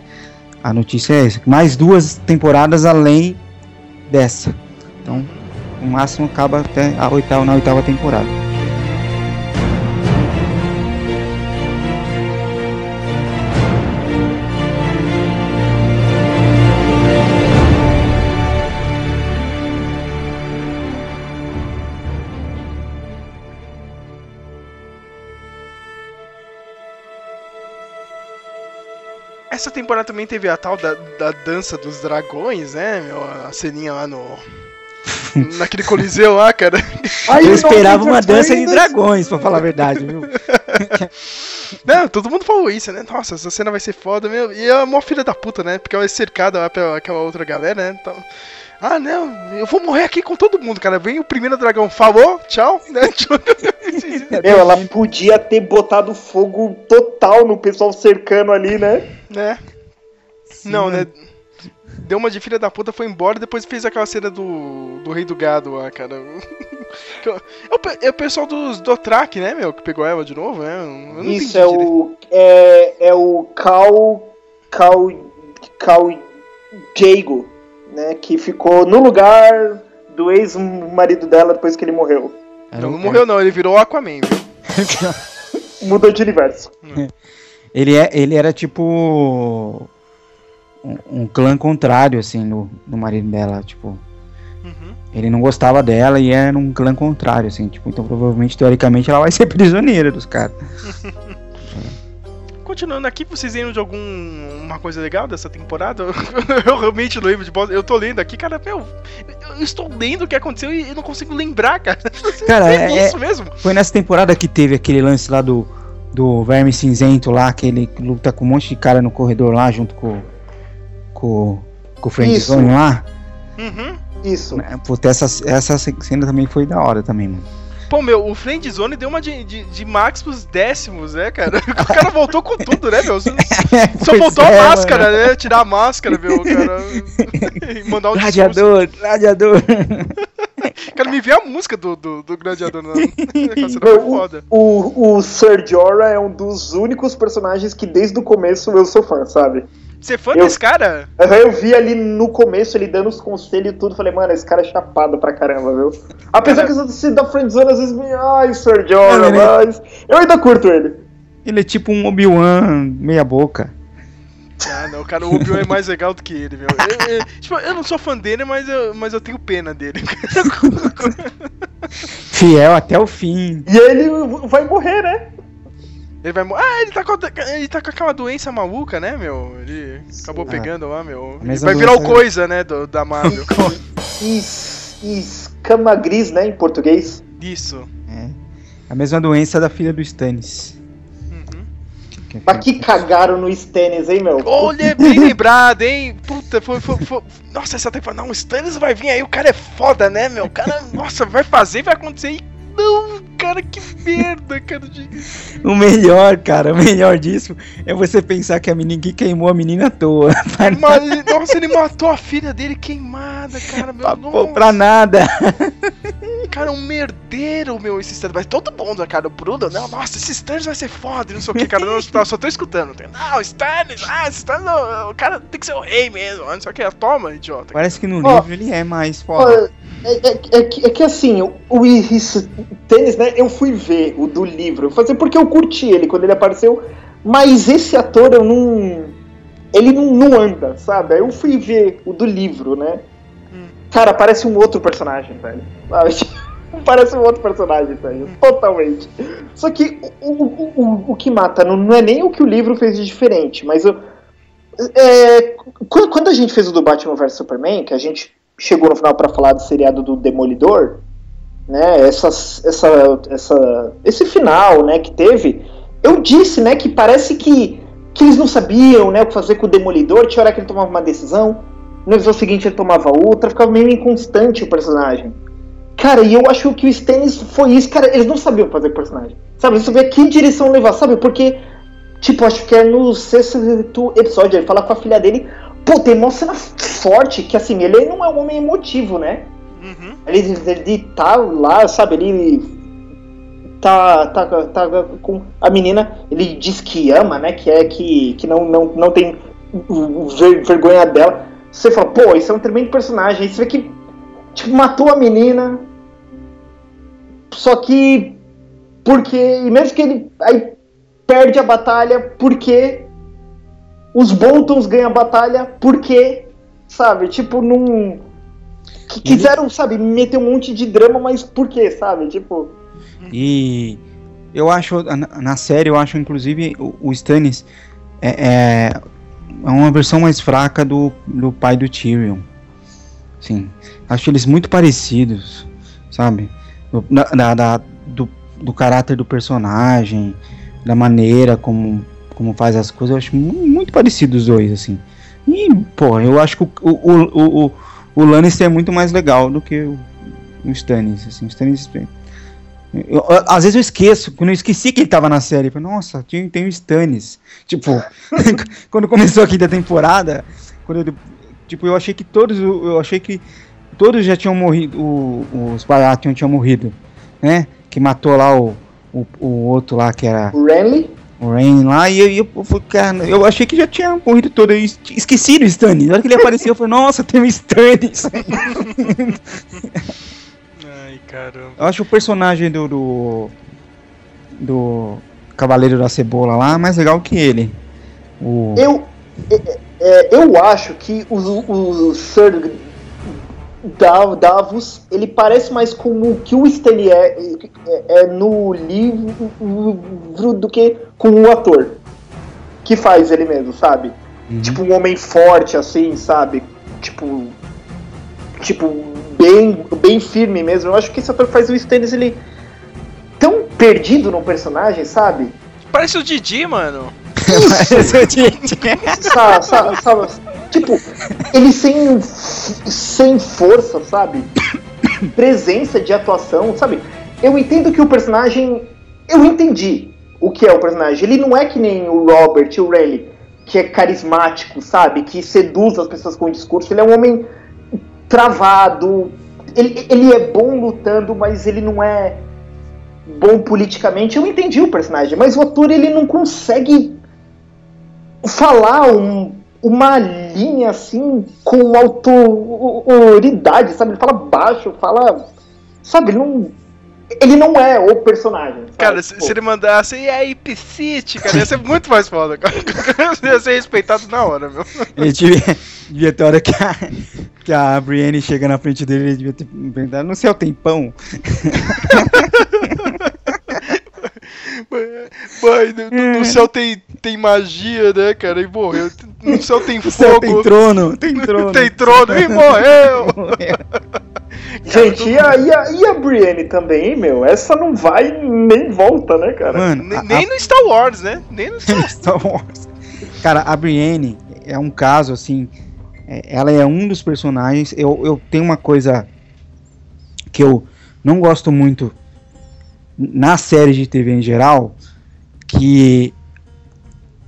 a notícia é essa. Mais duas temporadas além dessa. Então, o máximo acaba até a oitava, na oitava temporada. Essa temporada também teve a tal da, da dança dos dragões, né? A ceninha lá no. Naquele coliseu lá, cara. Ai, Eu esperava uma dança de dragões, pra falar a verdade, viu? Não, todo mundo falou isso, né? Nossa, essa cena vai ser foda, meu. E é uma filha da puta, né? Porque ela é cercada lá pela aquela outra galera, né? Então. Ah, não, eu vou morrer aqui com todo mundo, cara. Vem o primeiro dragão, falou, tchau, né? Meu, ela podia ter botado fogo total no pessoal cercando ali, né? né? Não, né? Deu uma de filha da puta, foi embora e depois fez aquela cena do, do Rei do Gado lá, cara. É o, é o pessoal dos Dotrak, né, meu? Que pegou ela de novo, né? Eu não Isso entendi é direito. o. É, é o Cal. Cal. Cal. Jago, né? Que ficou no lugar do ex-marido dela depois que ele morreu. Era Não, um- não morreu não, ele virou Aquaman, viu? Mudou de universo. Ele, é, ele era tipo. Um, um clã contrário, assim, no, no marido dela, tipo. Uhum. Ele não gostava dela e era um clã contrário, assim, tipo, então provavelmente, teoricamente, ela vai ser prisioneira dos caras. Continuando aqui, vocês lembram de alguma coisa legal dessa temporada? eu realmente não lembro de bosta. Eu tô lendo aqui, cara, meu. Eu estou lendo o que aconteceu e eu não consigo lembrar, cara. Cara, é, é- isso mesmo? Foi nessa temporada que teve aquele lance lá do, do Verme Cinzento lá, que ele luta com um monte de cara no corredor lá, junto com, com, com o Friendzone lá. Uhum. Isso. Né, Puta, essa, essa cena também foi da hora também, mano. Pô, meu, o Friend Zone deu uma de, de, de max pros décimos, né, cara? O cara voltou com tudo, né, meu? Só, só Pois faltou é, a máscara, mano. né? Tirar a máscara, meu, cara. E mandar um discurso. Gladiador, gladiador. Cara, me vê a música do, do, do Gladiador na na cena Meu, foi foda. O, o Ser Jorah é um dos únicos personagens que desde o começo eu sou fã, sabe? Você é fã eu- desse cara? Eu vi ali no começo ele dando os conselhos e tudo, falei, mano, esse cara é chapado pra caramba, viu? Apesar Cara- que se da friendzone às vezes me... Ai, Ser Jorah, Não, ele- mas... Eu ainda curto ele. Ele é tipo um Obi-Wan meia boca. Ah, não, cara, o Obi-Wan é mais legal do que ele, meu. Eu, eu- tipo, eu não sou fã dele, mas eu, mas eu tenho pena dele. Fiel até o fim. E ele vai morrer, né? Ele vai morrer. Ah, ele tá, com, a- ele tá com aquela doença maluca, né, meu? Ele acabou Ah. pegando lá, meu. Ele vai virar o coisa, né, do, da Marvel. Es, escama gris, né, em português. Isso. É. A mesma doença da filha do Stannis. Uhum. Que é Mas que cagaram no Stannis, hein, meu? Olha, bem lembrado, hein? Puta, foi, foi, foi- Nossa, essa temporada. Não, o Stannis vai vir aí, o cara é foda, né, meu? O cara, nossa, vai fazer, vai acontecer e. Não, cara, que merda, cara. De... O melhor, cara, o melhor disso é você pensar que a menina que queimou a menina à toa. Mas, nossa, ele matou a filha dele queimada, cara, meu. Pra, pra nada. cara, um merdeiro, meu, esse Stannis. Mas todo mundo, cara, o Bruno, não, nossa, esse Stannis vai ser foda, e não sei o que, cara. Não, só, só tô escutando. Não, Stannis, ah, esse Stannis, o cara tem que ser o rei mesmo, não sei o que. Toma, idiota. Parece que no livro ele é mais foda. É, é- é que, é que assim, o, o Stannis, né, eu fui ver o do livro, eu falei, porque eu curti ele quando ele apareceu, mas esse ator eu não. Ele não, não anda, sabe? Aí eu fui ver o do livro, né? Cara, parece um outro personagem, velho. Parece um outro personagem, velho. Totalmente. Só que o, o, o, o que mata não, não é nem o que o livro fez de diferente, mas o, é, quando, a gente fez o do Batman vs Superman, que a gente chegou no final pra falar do seriado do Demolidor, né? Essas, essa, essa, esse final, né? Que teve, eu disse, né? Que parece que, que eles não sabiam, né? O que fazer com o Demolidor. Tinha hora que ele tomava uma decisão, no episódio seguinte ele tomava outra, ficava meio inconstante o personagem. Cara, e eu acho que o Stannis foi isso, cara, eles não sabiam fazer personagem. Sabe, eles sabiam que direção levar, sabe? Porque, tipo, acho que é no sexto episódio, ele fala com a filha dele, pô, tem uma cena forte, que assim, ele não é um homem emotivo, né? Uhum. Ele, ele tá lá, sabe, ele tá, tá, tá com a menina, ele diz que ama, né? Que é que, que não, não, não tem ver- vergonha dela. Você fala, pô, isso é um tremendo personagem. Aí você vê que tipo, matou a menina. Só que. Porque. E mesmo que ele aí perde a batalha, porque os Boltons ganham a batalha, porque. Sabe? Tipo, não. que Quiseram, sabe, meter um monte de drama, mas por quê, sabe? Tipo. E eu acho, na, na série, eu acho inclusive o, o Stannis é, é, é uma versão mais fraca do, do pai do Tyrion. Sim, acho eles muito parecidos, sabe? Do, da- da- do, do caráter do personagem, da maneira como, como faz as coisas, eu acho mu- muito parecidos os dois, assim. E, pô, eu acho que o, o, o, o, o Lannister é muito mais legal do que o, o Stannis, assim, o Stannis eu- às vezes eu esqueço, quando eu esqueci que ele tava na série, eu falei, nossa, tem, tem o Stannis. Tipo, quando começou a quinta temporada, quando eu, tipo, eu achei que todos, eu achei que todos já tinham morrido, o- os Baratheon tinham morrido, né? Que matou lá o, o, o outro lá que era O Renly. o Rain lá, e eu, eu, eu, cara, eu achei que já tinha morrido todo, eu es- esqueci do Stannis. Na hora que ele apareceu, eu falei, nossa, tem o Stannis. Caramba. Eu acho o personagem do. do. do Cavaleiro da Cebola lá mais legal que ele. O. Eu, é, é, eu acho que o, o Sir Da- Davos ele parece mais com o que o Stanley é, é- é no livro do que com o ator que faz ele mesmo, sabe? Uhum. Tipo um homem forte assim, sabe? Tipo tipo bem bem firme mesmo. Eu acho que esse ator faz o Stannis ele tão perdido no personagem, sabe? Parece o Didi, mano. Sa- sa- sabe, tipo, ele sem, sem força, sabe? Presença de atuação, sabe? Eu entendo que o personagem. Eu entendi o que é o personagem. Ele não é que nem o Robert, o Rayleigh, que é carismático, sabe? Que seduz as pessoas com o discurso. Ele é um homem travado. Ele, ele é bom lutando, mas ele não é bom politicamente. Eu entendi o personagem, mas o ator ele não consegue falar um- uma linha assim com autoridade, sabe? Ele fala baixo, fala. Sabe, ele não. Ele não é o personagem. sabe? Cara, se, Tipo, se ele mandasse, e aí, Piscite, cara, ia ser muito mais foda, cara. ia ser respeitado na hora, meu. Ele devia, devia ter hora que a, que a Brienne chega na frente dele, ele devia ter perguntado, no céu tem pão? Mãe, no, no- no céu tem, tem magia, né, cara? E morreu. No céu tem No céu fogo. tem trono, tem trono. Tem trono e morreu! Gente, e a, e, a, e a Brienne também, hein, meu? Essa não vai nem volta, né, cara? Mano, Nem, a- nem no Star Wars, né? Nem no Star Star Wars. Cara, a Brienne é um caso assim. É- ela é um dos personagens. Eu, eu tenho uma coisa que eu não gosto muito na série de TV em geral. Que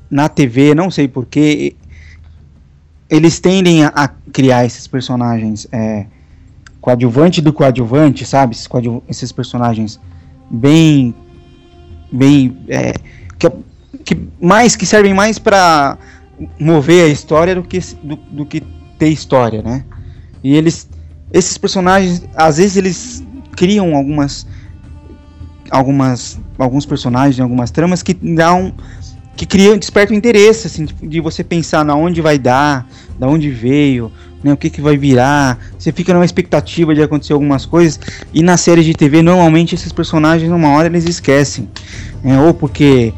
na TV, não sei porquê, eles tendem a, a criar esses personagens é, coadjuvante do coadjuvante, sabe? Esses, coadju- esses personagens bem. bem. é, que, que mais que servem mais para mover a história do que do, do que ter história, né? E eles esses personagens às vezes eles criam algumas algumas alguns personagens, algumas tramas que dão que criam despertam interesse assim tipo, de você pensar na onde vai dar, da onde veio, né, o que que vai virar. Você fica numa expectativa de acontecer algumas coisas e na série de TV normalmente esses personagens numa hora eles esquecem, né, ou porque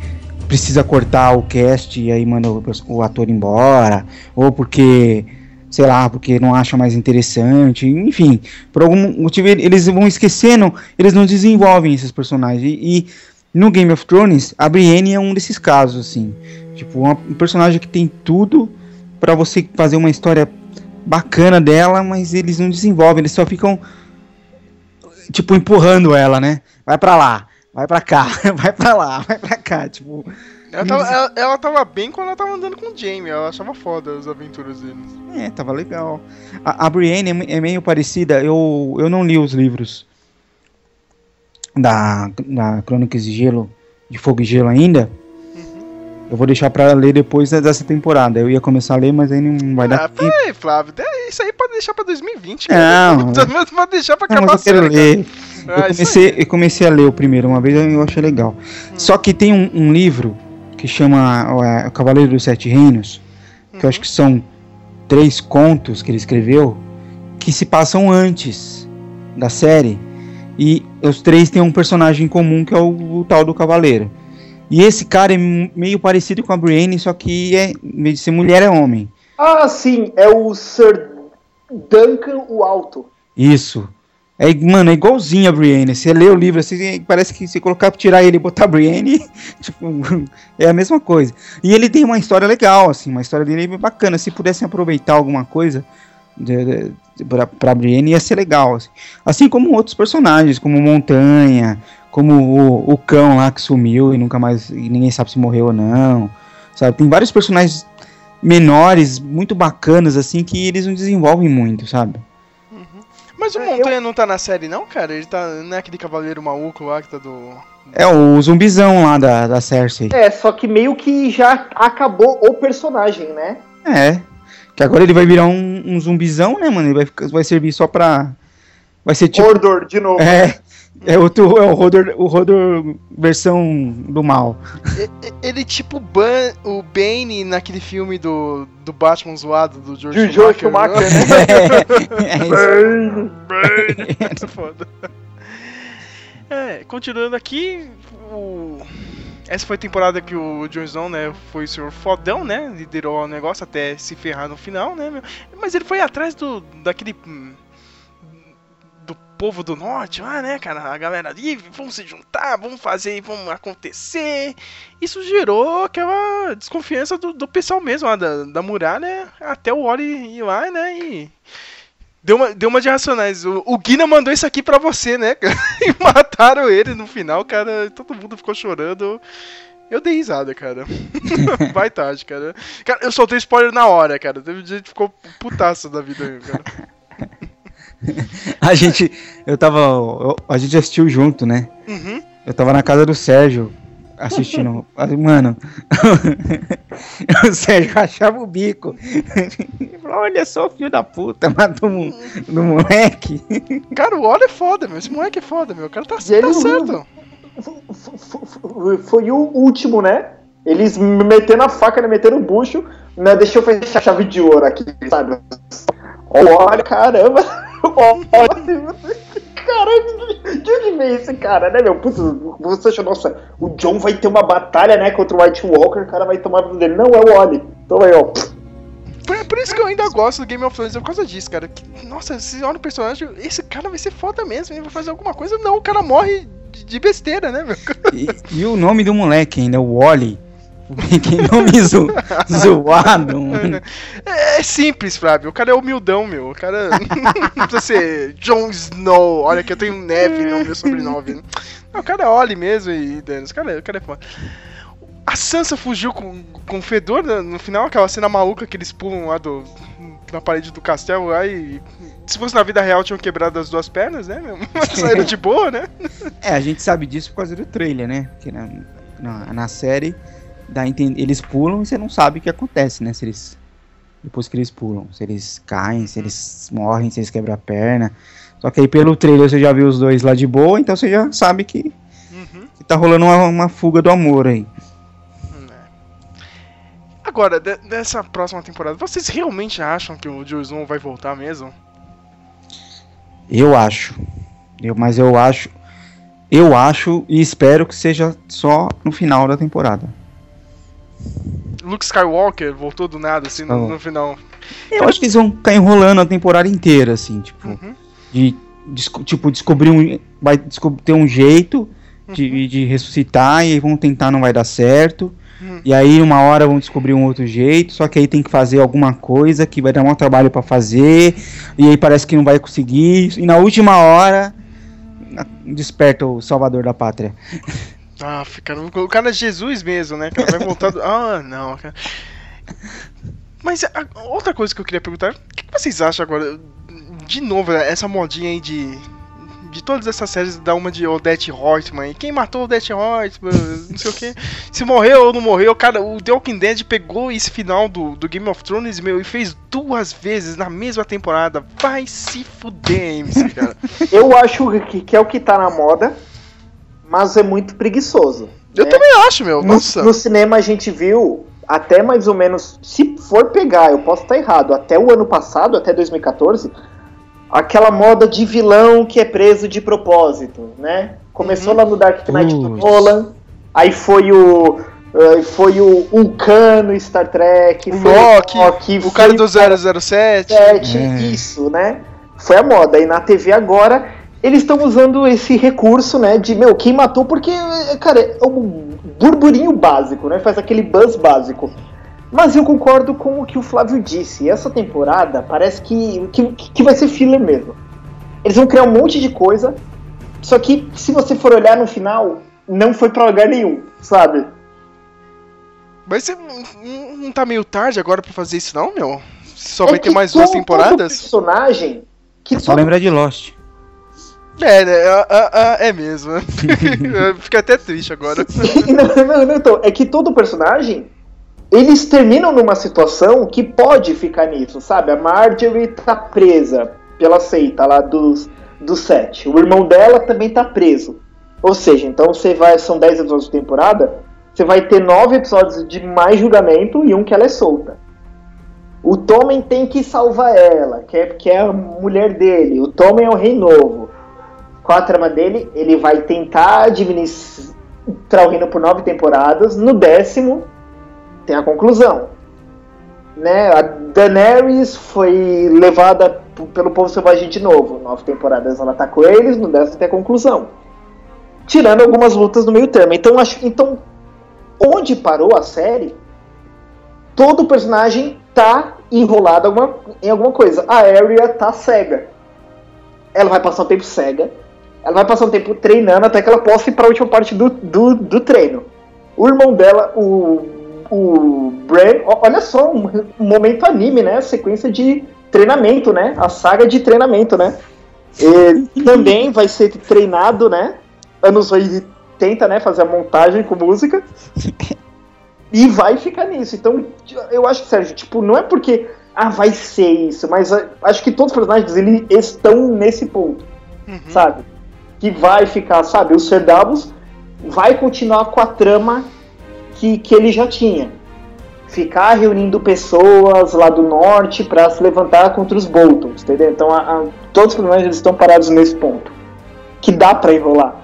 precisa cortar o cast e aí manda o, ator embora, ou porque, sei lá, porque não acha mais interessante, enfim, por algum motivo eles vão esquecendo, eles não desenvolvem esses personagens. E, e no Game of Thrones, a Brienne é um desses casos, assim. Tipo, uma- um personagem que tem tudo pra você fazer uma história bacana dela, mas eles não desenvolvem, eles só ficam tipo empurrando ela, né? Vai pra lá, vai pra cá, vai pra lá, vai pra cá, tipo, Ela tava, ela, ela tava bem quando ela tava andando com o Jamie, ela achava foda as aventuras deles. é, tava legal. A, a Brienne é, é meio parecida, eu, eu não li os livros da, da Crônicas de Gelo, de Fogo e Gelo ainda. Eu vou deixar pra ler depois dessa temporada. Eu ia começar a ler, mas aí não vai dar Ah, tempo. peraí, Flávio, isso aí pode deixar pra 2020, Não. cara. Mas pode deixar pra Não, acabar mas eu quero série, cara. ler. Ah, Eu isso comecei, eu comecei a ler o primeiro uma vez e eu achei legal. Só que tem um, um livro que chama ó, O Cavaleiro dos Sete Reinos, que eu acho que são três contos que ele escreveu, que se passam antes da série. E os três têm um personagem em comum que é o, o tal do Cavaleiro. E esse cara é meio parecido com a Brienne, só que é, em vez de ser mulher, é homem. Ah, sim, é o Sir Duncan o Alto. Isso. É, mano, é igualzinho a Brienne. Você lê o livro assim, parece que se colocar, tirar ele e botar a Brienne, tipo, é a mesma coisa. E ele tem uma história legal, assim, uma história dele é bacana. Se pudessem aproveitar alguma coisa de, de, pra, pra Brienne, ia ser legal. Assim. assim como outros personagens, como Montanha, como o, o cão lá que sumiu e nunca mais. E ninguém sabe se morreu ou não. Sabe? Tem vários personagens menores, muito bacanas, assim, que eles não desenvolvem muito, sabe? Mas o É, Montanha não tá na série, não, cara? Ele tá. Não é aquele cavaleiro maluco lá que tá do. É o zumbizão lá da, da Cersei. É, só que meio que já acabou o personagem, né? É. Que agora ele vai virar um, um zumbizão, né, mano? Ele vai, vai servir só pra. Vai ser tipo. Mordor, de novo. É. É, outro, é o Rodor, o Rodor versão do mal. Ele tipo Ban, o Bane naquele filme do, do Batman zoado do George De George Schumacher. Schumacher, né? É, é isso. Bane. Muito foda. É, continuando aqui, o... essa foi a temporada que o Jon Snow, né, foi o senhor fodão, né, liderou o negócio até se ferrar no final, né, meu? mas ele foi atrás do, daquele, hum, do povo do norte lá, né, cara, a galera ali, vamos se juntar, vamos fazer, vamos acontecer, isso gerou aquela desconfiança do, do pessoal mesmo lá da, da muralha, até o Ori ir lá, né, e... Deu uma, deu uma de racionais. O, o Guina mandou isso aqui pra você, né? E mataram ele no final, cara. Todo mundo ficou chorando. Eu dei risada, cara. Vai tarde, cara. Cara, eu soltei spoiler na hora, cara. Teve gente que ficou putaço da vida, cara. A gente. Eu tava. eu- a gente assistiu junto, né? Uhum. Eu tava na casa do Sérgio assistindo. Mano, o Sérgio achava o bico. Ele falou, Olha só o filho da puta, matou um, do moleque. Cara, o Ori é foda, meu. Esse moleque é foda, meu. O cara tá, ele tá não- certo. Foi o último, né? Eles metendo a faca, né? metendo o bucho. Né? Deixa eu fechar a chave de ouro aqui, sabe? Olha, caramba! Caramba, de onde veio esse cara, né, meu? Putz, você achou, nossa, o John vai ter uma batalha, né, contra o White Walker, o cara vai tomar a vida dele. Não, é o Oli. Toma aí, ó. Por, por isso que eu ainda gosto do Game of Thrones, é por causa disso, cara. Que, nossa, você olha o personagem, esse cara vai ser foda mesmo, ele vai fazer alguma coisa. Não, o cara morre de, de besteira, né, meu? E, e o nome do moleque ainda, o Wally. Que nome zo, zoado, mano. É, é simples, Flávio. O cara é humildão, meu. O cara não precisa ser Jon Snow. Olha que eu tenho neve no meu sobrenome. Não, o cara é Oli mesmo e Danos. O cara, é- o cara é foda. A Sansa fugiu com, com o Fedor né, no final, aquela cena maluca que eles pulam lá do, na parede do castelo lá e. Se fosse na vida real, tinham quebrado as duas pernas, né, meu? Mas saíram de boa, né? É, a gente sabe disso por causa do trailer, né? Porque na, na, na série dá a enten- eles pulam e você não sabe o que acontece, né? Se eles. Depois que eles pulam. Se eles caem, se eles morrem, se eles quebram a perna. Só que aí pelo trailer você já viu os dois lá de boa, então você já sabe que, Uhum. que tá rolando uma, uma fuga do amor aí. Agora, de- dessa próxima temporada, vocês realmente acham que o Snow vai voltar mesmo? Eu acho. Eu, mas eu acho. Eu acho e espero que seja só no final da temporada. Luke Skywalker voltou do nada, assim, no, no final. Eu acho que eles vão ficar enrolando a temporada inteira, assim, tipo, Uhum. de desco- tipo, descobrir um. Vai ter um jeito de, de ressuscitar e aí vão tentar, não vai dar certo. Uhum. E aí, uma hora vão descobrir um outro jeito, só que aí tem que fazer alguma coisa que vai dar um trabalho pra fazer, e aí parece que não vai conseguir, e na última hora desperta o salvador da pátria. Ah, cara, o cara é Jesus mesmo, né? Cara, vai voltar. do- Ah, não, cara. Mas a- outra coisa que eu queria perguntar: o que que vocês acham agora? De novo, né, essa modinha aí de. De todas essas séries, dá uma de Odette Reutemann. E Quem matou Odette Reutemann? Não sei o que. Se morreu ou não morreu. Cara, o The Walking Dead pegou esse final do, do Game of Thrones, meu, e fez duas vezes na mesma temporada. Vai se fuder, MC, cara. Eu acho que, que é o que tá na moda, mas é muito preguiçoso. Eu né? também acho, meu. No, Nossa. no cinema a gente viu até mais ou menos, se for pegar, eu posso estar errado, até o ano passado, até 2014, aquela moda de vilão que é preso de propósito, né? Começou Uhum. lá no Dark Knight do Putz. Nolan, aí foi o foi o Vulcano Star Trek, O foi Loki, Loki, o cara do 007. 7, É. isso, né? Foi a moda. E na TV agora, eles estão usando esse recurso, né? De, meu, quem matou, porque, cara, é um burburinho básico, né? Faz aquele buzz básico. Mas eu concordo com o que o Flávio disse. Essa temporada parece que, que, que vai ser filler mesmo. Eles vão criar um monte de coisa, só que se você for olhar no final, não foi pra lugar nenhum, sabe? Mas você não, tá meio tarde agora pra fazer isso, não, meu? Só É vai ter mais duas temporadas? personagem que Só todo lembrar de Lost. É, né? ah, ah, ah, é mesmo. Fica até triste agora. não, não, não, então, é que todo personagem eles terminam numa situação que pode ficar nisso, sabe? A Marjorie tá presa pela seita lá dos, do set. O irmão dela também tá preso. Ou seja, então você vai. São 10 episódios de temporada. Você vai ter 9 episódios de mais julgamento e um que ela é solta. O Tommen tem que salvar ela, que é, que é a mulher dele. O Tommen é o rei novo. Qual a trama dele? Ele vai tentar administrar o reino por nove temporadas. No décimo, tem a conclusão. Né? A Daenerys foi levada pelo povo selvagem de novo. Nove temporadas ela tá com eles, no décimo tem a conclusão. Tirando algumas lutas no meio termo. Então, acho, então onde parou a série, todo personagem tá enrolado alguma- em alguma coisa. A Arya tá cega. Ela vai passar um tempo cega. Ela vai passar um tempo treinando até que ela possa ir pra última parte do, do, do treino. O irmão dela, o, o Bran, olha só, um, um momento anime, né? A sequência de treinamento, né? A saga de treinamento, né? Ele também vai ser treinado, né? Anos 80, né? Fazer a montagem com música. E vai ficar nisso. Então, eu acho que, Sérgio, tipo, não é porque ah, vai ser isso, mas ah, acho que todos os personagens eles estão nesse ponto, sabe? Que vai ficar, sabe? Os Cerdavos vai continuar com a trama que, que ele já tinha. Ficar reunindo pessoas lá do norte para se levantar contra os Boltons, entendeu? Então, a- a- todos os personagens eles estão parados nesse ponto. Que dá pra enrolar,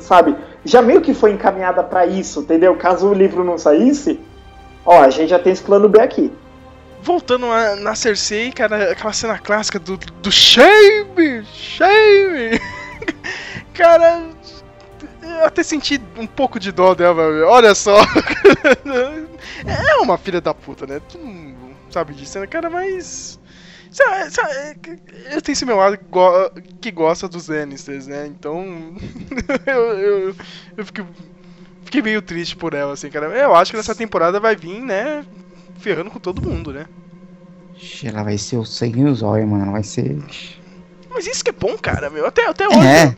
sabe? Já meio que foi encaminhada pra isso, entendeu? Caso o livro não saísse, ó, a gente já tem esse plano B aqui. Voltando a- na Cersei, cara, aquela cena clássica do, do Shame! Shame! Cara, eu até senti um pouco de dó dela, olha só. é uma filha da puta, né? Tu não sabe disso, né, cara? Mas. sabe- sabe, eu tenho esse meu lado que go- que gosta dos Lannisters, né? Então. eu, eu, eu fiquei, fiquei meio triste por ela, assim, cara. Eu acho que nessa temporada vai vir, né? Ferrando com todo mundo, né? Ela vai ser o sangue nos olhos, mano. Vai ser. Mas isso que é bom, cara, meu. Até, até hoje. É.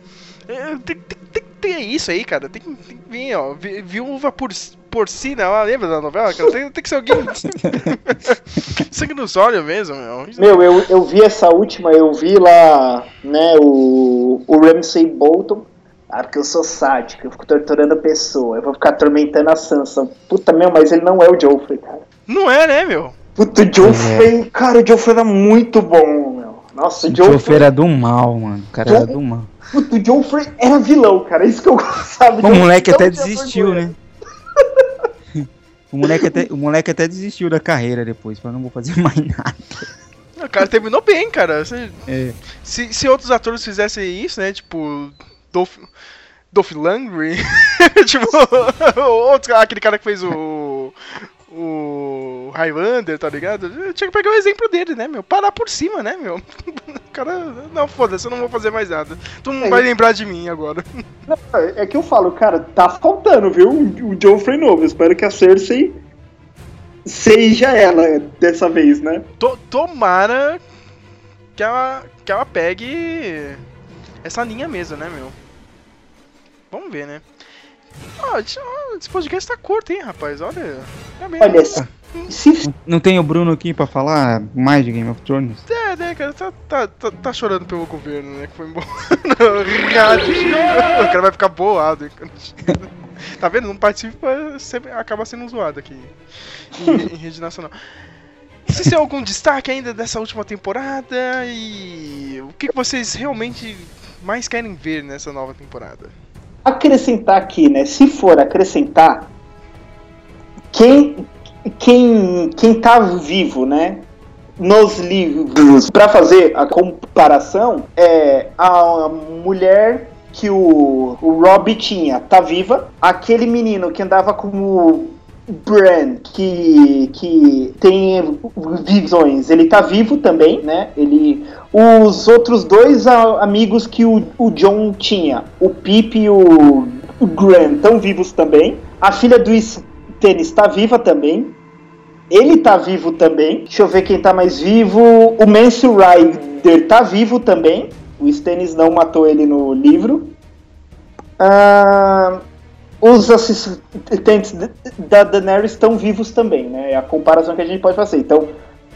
É, Tem, tem, tem que ter isso aí, cara. Tem, que- tem que vir, ó. vi- Viúva por, por si, né? Ela lembra da novela, cara? Tem, tem que ser alguém. Sangue nos olhos mesmo, meu. Meu, eu, eu vi essa última, eu vi lá, né, o, o Ramsay Bolton. Ah, porque eu sou sádico, eu fico torturando a pessoa, eu vou ficar atormentando a Sansa. Puta, meu, mas ele não é o Joffrey, cara. Não é, né, meu? Puta, o Joffrey, cara, o Joffrey era muito bom. Nossa, o O Joffrey era do mal, mano. O cara era do mal. puta, o Joffrey era vilão, cara, isso que eu gostava. O moleque até desistiu, né? O moleque, até, o moleque até desistiu da carreira depois, falou, não vou fazer mais nada. O cara terminou bem, cara. Se, É. se, se outros atores fizessem isso, né? Tipo, Dolph, Dolph Lundgren. tipo, outro, aquele cara que fez o. O Highlander, tá ligado? Eu tinha que pegar o exemplo dele, né, meu? Parar por cima, né, meu? O cara. Não, foda-se, eu não vou fazer mais nada. Tu não É. vai lembrar de mim agora. É que eu falo, cara, tá faltando, viu? O Joffrey novo. Espero que a Cersei seja ela dessa vez, né? To- tomara que ela, que ela pegue essa linha mesmo, né, meu? Vamos ver, né? Ah, esse podcast tá curto, hein, rapaz? Olha. Bem. Olha, se Não tem o Bruno aqui pra falar mais de Game of Thrones? É, né, cara? Tá, tá, tá, tá chorando pelo governo, né? Que foi embora. O cara vai ficar boado, hein? Tá vendo? Não participa, sempre acaba sendo zoado aqui em, em rede nacional. Vocês têm algum destaque ainda dessa última temporada? E o que vocês realmente mais querem ver nessa nova temporada? Acrescentar aqui, né? Se for acrescentar, quem quem quem tá vivo, né? Nos livros para fazer a comparação é a mulher que o, o Rob tinha, tá viva. Aquele menino que andava com o Bran, que, que tem visões, ele tá vivo também, né? Ele, os outros dois amigos que o, o John tinha, o Pip e o, o estão vivos também. A filha do Stannis tá viva também. Ele tá vivo também. Deixa eu ver quem tá mais vivo. O Mance Rider tá vivo também. O Stannis não matou ele no livro. Ah, os assistentes da Daenerys estão vivos também, né? É a comparação que a gente pode fazer. Então,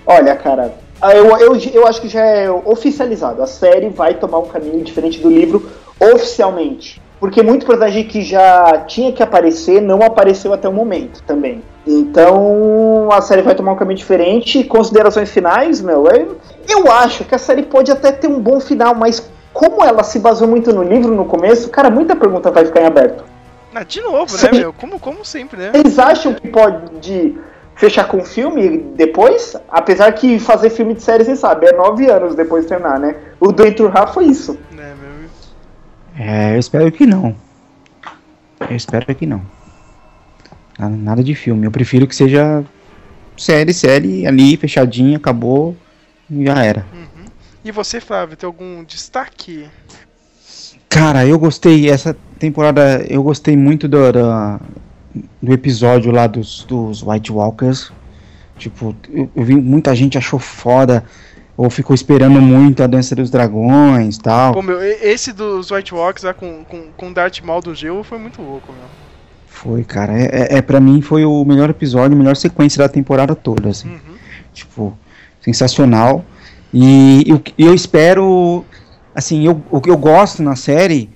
olha, cara, eu, eu, eu acho que já é oficializado. A série vai tomar um caminho diferente do livro oficialmente. Porque muito personagem que já tinha que aparecer não apareceu até o momento também. Então a série vai tomar um caminho diferente. Considerações finais, meu, eu, eu acho que a série pode até ter um bom final, mas como ela se baseou muito no livro no começo, cara, muita pergunta vai ficar em aberto. Ah, de novo, né, Sim. meu? Como, como sempre, né? Vocês acham que pode fechar com filme depois? Apesar que fazer filme de série, você sabe, é nove anos depois de terminar, né? O do Heitor Rafa foi isso. Né, meu? É, eu espero que não. Eu espero que não. Nada, de filme. Eu prefiro que seja série, série, ali, fechadinha, acabou, já era. E você, Flávio, tem algum destaque? Cara, eu gostei, essa temporada, eu gostei muito do, do, do episódio lá dos, dos White Walkers. Tipo, eu, eu vi muita gente achou foda, ou ficou esperando muito a dança dos dragões tal. Pô, meu, esse dos White Walks lá com, com, com Darth Maul do gelo foi muito louco, meu. Foi, cara. É, é, é para mim foi o melhor episódio, a melhor sequência da temporada toda, assim. Uhum. Tipo, sensacional. E eu, eu espero, assim, eu, o que eu gosto na série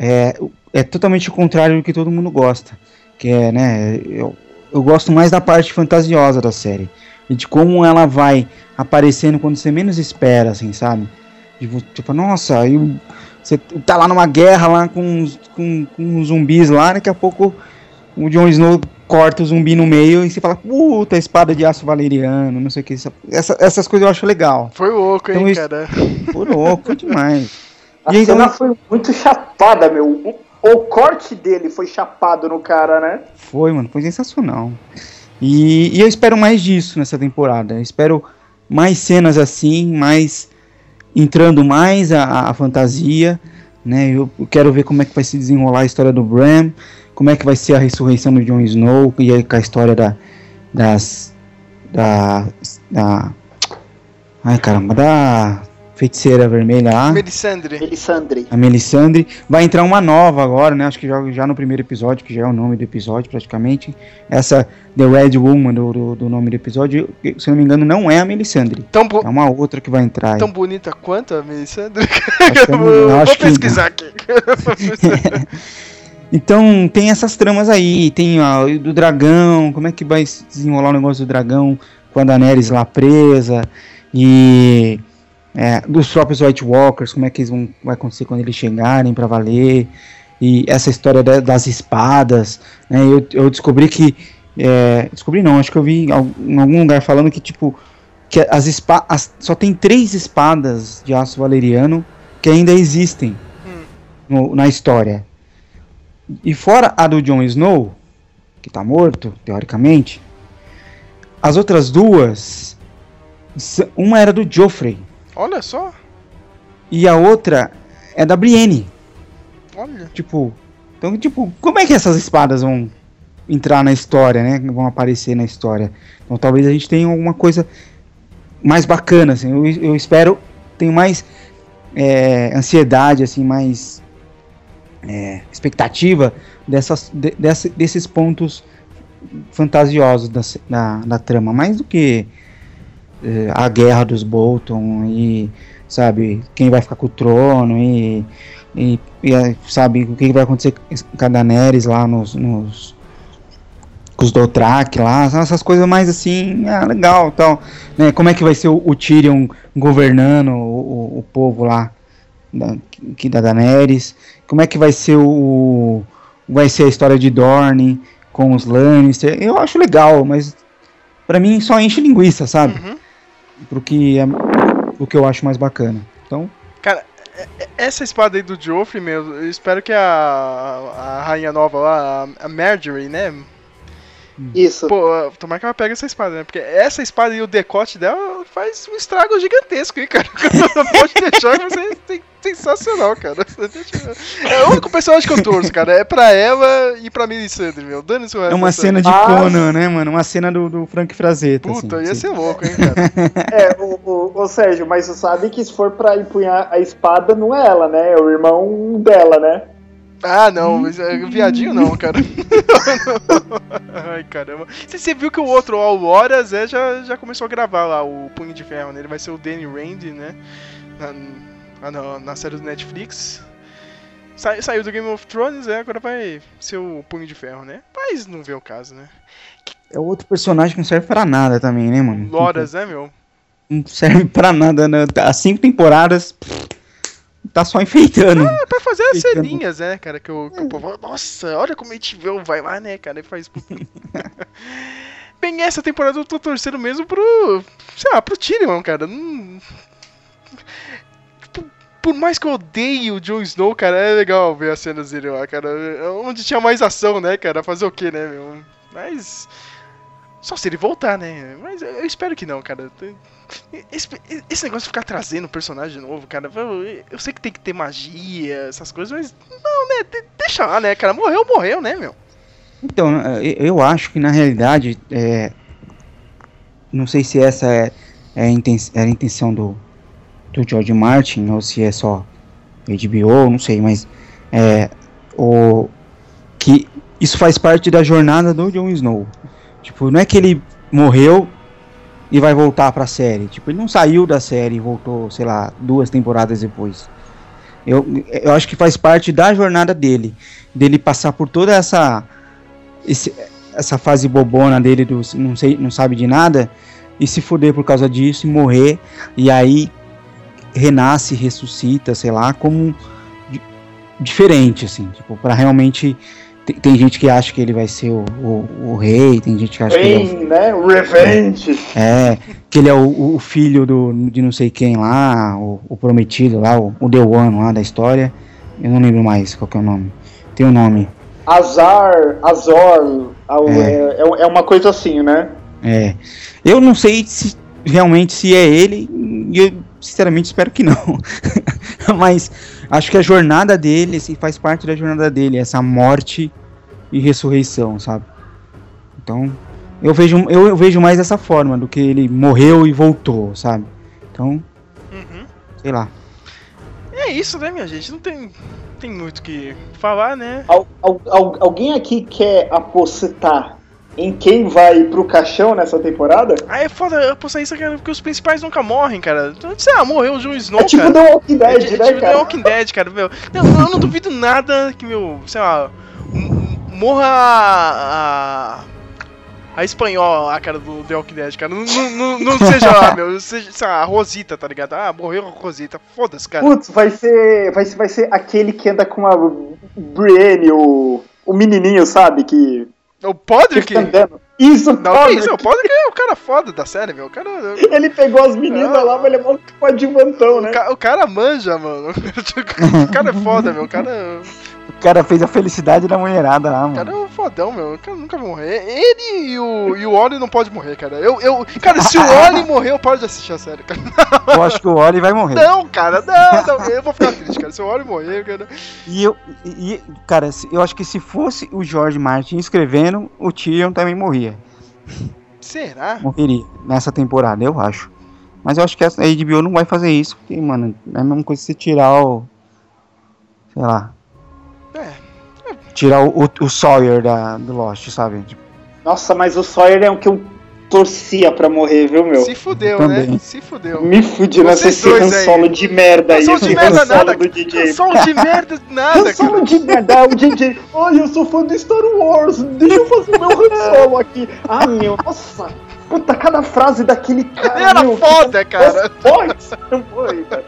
é, é totalmente o contrário do que todo mundo gosta. Que é, né, eu, eu gosto mais da parte fantasiosa da série. E de como ela vai aparecendo quando você menos espera, assim, sabe? Tipo, tipo nossa, aí você tá lá numa guerra lá com, com, com zumbis lá, daqui a pouco o Jon Snow corta o zumbi no meio e você fala, puta, espada de aço valeriano, não sei o que. Essa, essas coisas eu acho legal. Foi louco, hein, Então cara? Pô, louco, foi demais. A E cena não- foi muito chapada, meu. O, o corte dele foi chapado no cara, né? Foi, mano, foi sensacional. E, e eu espero mais disso nessa temporada. Eu espero mais cenas assim, mais entrando mais a, a fantasia, né? Eu, eu quero ver como é que vai se desenrolar a história do Bram, como é que vai ser a ressurreição do Jon Snow e aí com a história da das da da ai caramba, da feiticeira vermelha lá. Melisandre. Melisandre. A Melisandre. Vai entrar uma nova agora, né? Acho que já, já no primeiro episódio, que já é o nome do episódio praticamente. Essa The Red Woman do, do, do nome do episódio, se eu não me engano, não é a Melisandre. Tão, É uma outra que vai entrar. aí. tão bonita quanto a Melisandre? Acho que é- vou eu vou acho que pesquisar aqui. Então tem essas tramas aí, tem ó, o do dragão, como é que vai se desenrolar o negócio do dragão com a Daenerys lá presa, e é, dos próprios White Walkers, como é que eles vão vai acontecer quando eles chegarem pra valer, e essa história da- das espadas, né, eu, eu descobri que É, descobri não, acho que eu vi em al- em algum lugar falando que, tipo, que as espa as- só tem três espadas de aço valeriano que ainda existem no- na história. E fora a do Jon Snow, que tá morto, teoricamente, as outras duas, uma era do Joffrey Olha só. e a outra é da Brienne. Olha. Tipo, então, tipo, como é que essas espadas vão entrar na história, né? Vão aparecer na história. Então, talvez a gente tenha alguma coisa mais bacana, assim. Eu, eu espero, tenho mais é, ansiedade, assim, mais é, expectativa dessas, de- dessa- desses pontos fantasiosos da, da, da trama, mais do que a guerra dos Bolton e, sabe, quem vai ficar com o trono e e, e, sabe o que vai acontecer com a Daenerys lá nos, nos com os Dothraki lá, essas coisas mais assim, ah, legal, tal, né? Como é que vai ser o, o Tyrion governando o, o, o povo lá da, que da Daenerys? Como é que vai ser o vai ser a história de Dorne com os Lannister? Eu acho legal, mas pra mim só enche linguiça, sabe? Uhum. Pro que é o que eu acho mais bacana. Então, Cara, é- é- essa espada aí do Joffrey, meu, eu espero que a, a rainha nova lá, a- a Marjorie, né? Isso. Pô, tomara que ela pegue essa espada, né? Porque essa espada e o decote dela faz um estrago gigantesco, hein, cara? Pode deixar que vai ser sensacional, cara. É o único personagem que eu torço, cara. É pra ela e pra Melisandre, meu. Dane-se o resto É uma cena de Conan, né, mano? Uma cena do, do Frank Frazetta. Puta, assim, ia assim. ser louco, hein, cara. É, o, o, o Sérgio, mas você sabe que se for pra empunhar a espada, não é ela, né? É o irmão dela, né? Ah, não, mas é, viadinho não, cara. Ai, caramba. Você, viu que o outro, ó, o Horas, é, já, já começou a gravar lá o Punho de Ferro, né? Ele vai ser o Danny Rand, né? Na, ah, na, na série do Netflix. Sa- saiu do Game of Thrones, é, agora vai ser o Punho de Ferro, né? Mas não vê o caso, né? É outro personagem que não serve pra nada também, né, mano? Horas, né, meu? Não serve pra nada, né? As cinco temporadas pff, tá só enfeitando. É pra fazer as Ficando. ceninhas, né, cara? Que o, que o povo. Nossa, olha como a gente vê, vai lá, né, cara? E faz. Bem, essa temporada eu tô torcendo mesmo pro. Sei lá, pro Tyrion, cara. Não- Por- Por mais que eu odeie o Jon Snow, cara, é legal ver as cenas dele lá, cara. É Onde tinha mais ação, né, cara? Fazer o quê, né, meu? Mas. Só se ele voltar, né? Mas eu espero que não, cara. Esse, negócio de ficar trazendo personagem novo, cara. Eu, sei que tem que ter magia, essas coisas, mas. Não, né? de- deixa lá, né, cara? Morreu, morreu, né, meu? Então, eu acho que na realidade, é, não sei se essa é, é a, inten era a intenção do, do George Martin ou se é só HBO, não sei, mas é, o, que isso faz parte da jornada do Jon Snow. Tipo, não é que ele morreu e vai voltar pra série. Tipo, ele não saiu da série e voltou, sei lá, duas temporadas depois. Eu, eu acho que faz parte da jornada dele, dele passar por toda essa esse- essa fase bobona dele do não sei, não sabe de nada e se fuder por causa disso e morrer e aí renasce, ressuscita, sei lá, como di- diferente assim, tipo, para realmente tem, tem gente que acha que ele vai ser o, o, o rei, tem gente que acha que ele é o né? O Revenge. é, que ele é o, o filho do, de não sei quem lá, o, o prometido lá, o, o The One lá da história. Eu não lembro mais qual que é o nome. Tem o nome. Azar, Azor, É. é, é, é uma coisa assim, né? É. Eu não sei se realmente se é ele, e eu sinceramente espero que não. Mas acho que a jornada dele, assim, faz parte da jornada dele, essa morte e ressurreição, sabe? Então, eu vejo, eu, eu vejo mais dessa forma, do que ele morreu e voltou, sabe? Então, Uhum. sei lá. É isso, né, minha gente? Não tem, tem muito o que falar, né? Al- al- al- alguém aqui quer apostar em quem vai pro caixão nessa temporada? Aí é foda apostar isso, cara, porque os principais nunca morrem, cara. Então, sei lá, morreu o Jon Snow, É tipo cara. The Walking É, Dead, tipo né, The cara? Walking Dead, cara, meu. Eu não duvido nada que, meu, sei lá, morra a. a- A espanhola lá, cara, do The Walking Dead, cara. Não, não, não- não seja lá, meu. Seja, sei lá, a Rosita, tá ligado? Ah, morreu a Rosita. Foda-se, cara. Putz, vai ser, vai ser, vai ser aquele que anda com a Brienne, o, o menininho, sabe? Que O Podrick? Isso, Não, Podrick. isso? O Podrick é o cara foda da série, meu. O cara, Ele pegou as meninas Não. lá, mas ele é muito coadjuvantão, o, né? ca- o cara manja, mano. O cara é foda, meu. O cara, O cara fez a felicidade da mulherada lá, o cara mano. é um fodão, meu. O cara nunca vai morrer. Ele e o, e o Oli não pode morrer, cara. Eu, eu, cara, se o Oli morrer, eu paro de assistir a série, cara. Eu acho que o Oli vai morrer. Não, cara, não, não. Eu vou ficar triste, cara. Se o Oli morrer, cara. E eu, e, cara, eu acho que se fosse o George Martin escrevendo, o Tyrion também morria. Será? Morreria nessa temporada, eu acho. Mas eu acho que a HBO não vai fazer isso, porque, mano, é a mesma coisa que você tirar o. Sei lá. Tirar o, o, o Sawyer da, do Lost, sabe? Tipo, Nossa, mas o Sawyer é o que eu torcia pra morrer, viu, meu? Se fudeu, Também. né? Se fudeu. Me fudi nessa aí. Solo de merda aí. Solo esse de merda nada. do DJ. Solo de merda nada, Solo de merda, o DJ. Olha, eu sou fã do Star Wars. Deixa eu fazer meu Han Solo aqui. Ah, meu, nossa. Puta, cada frase daquele cara. Era meu, foda, cara. Foi, foi, cara.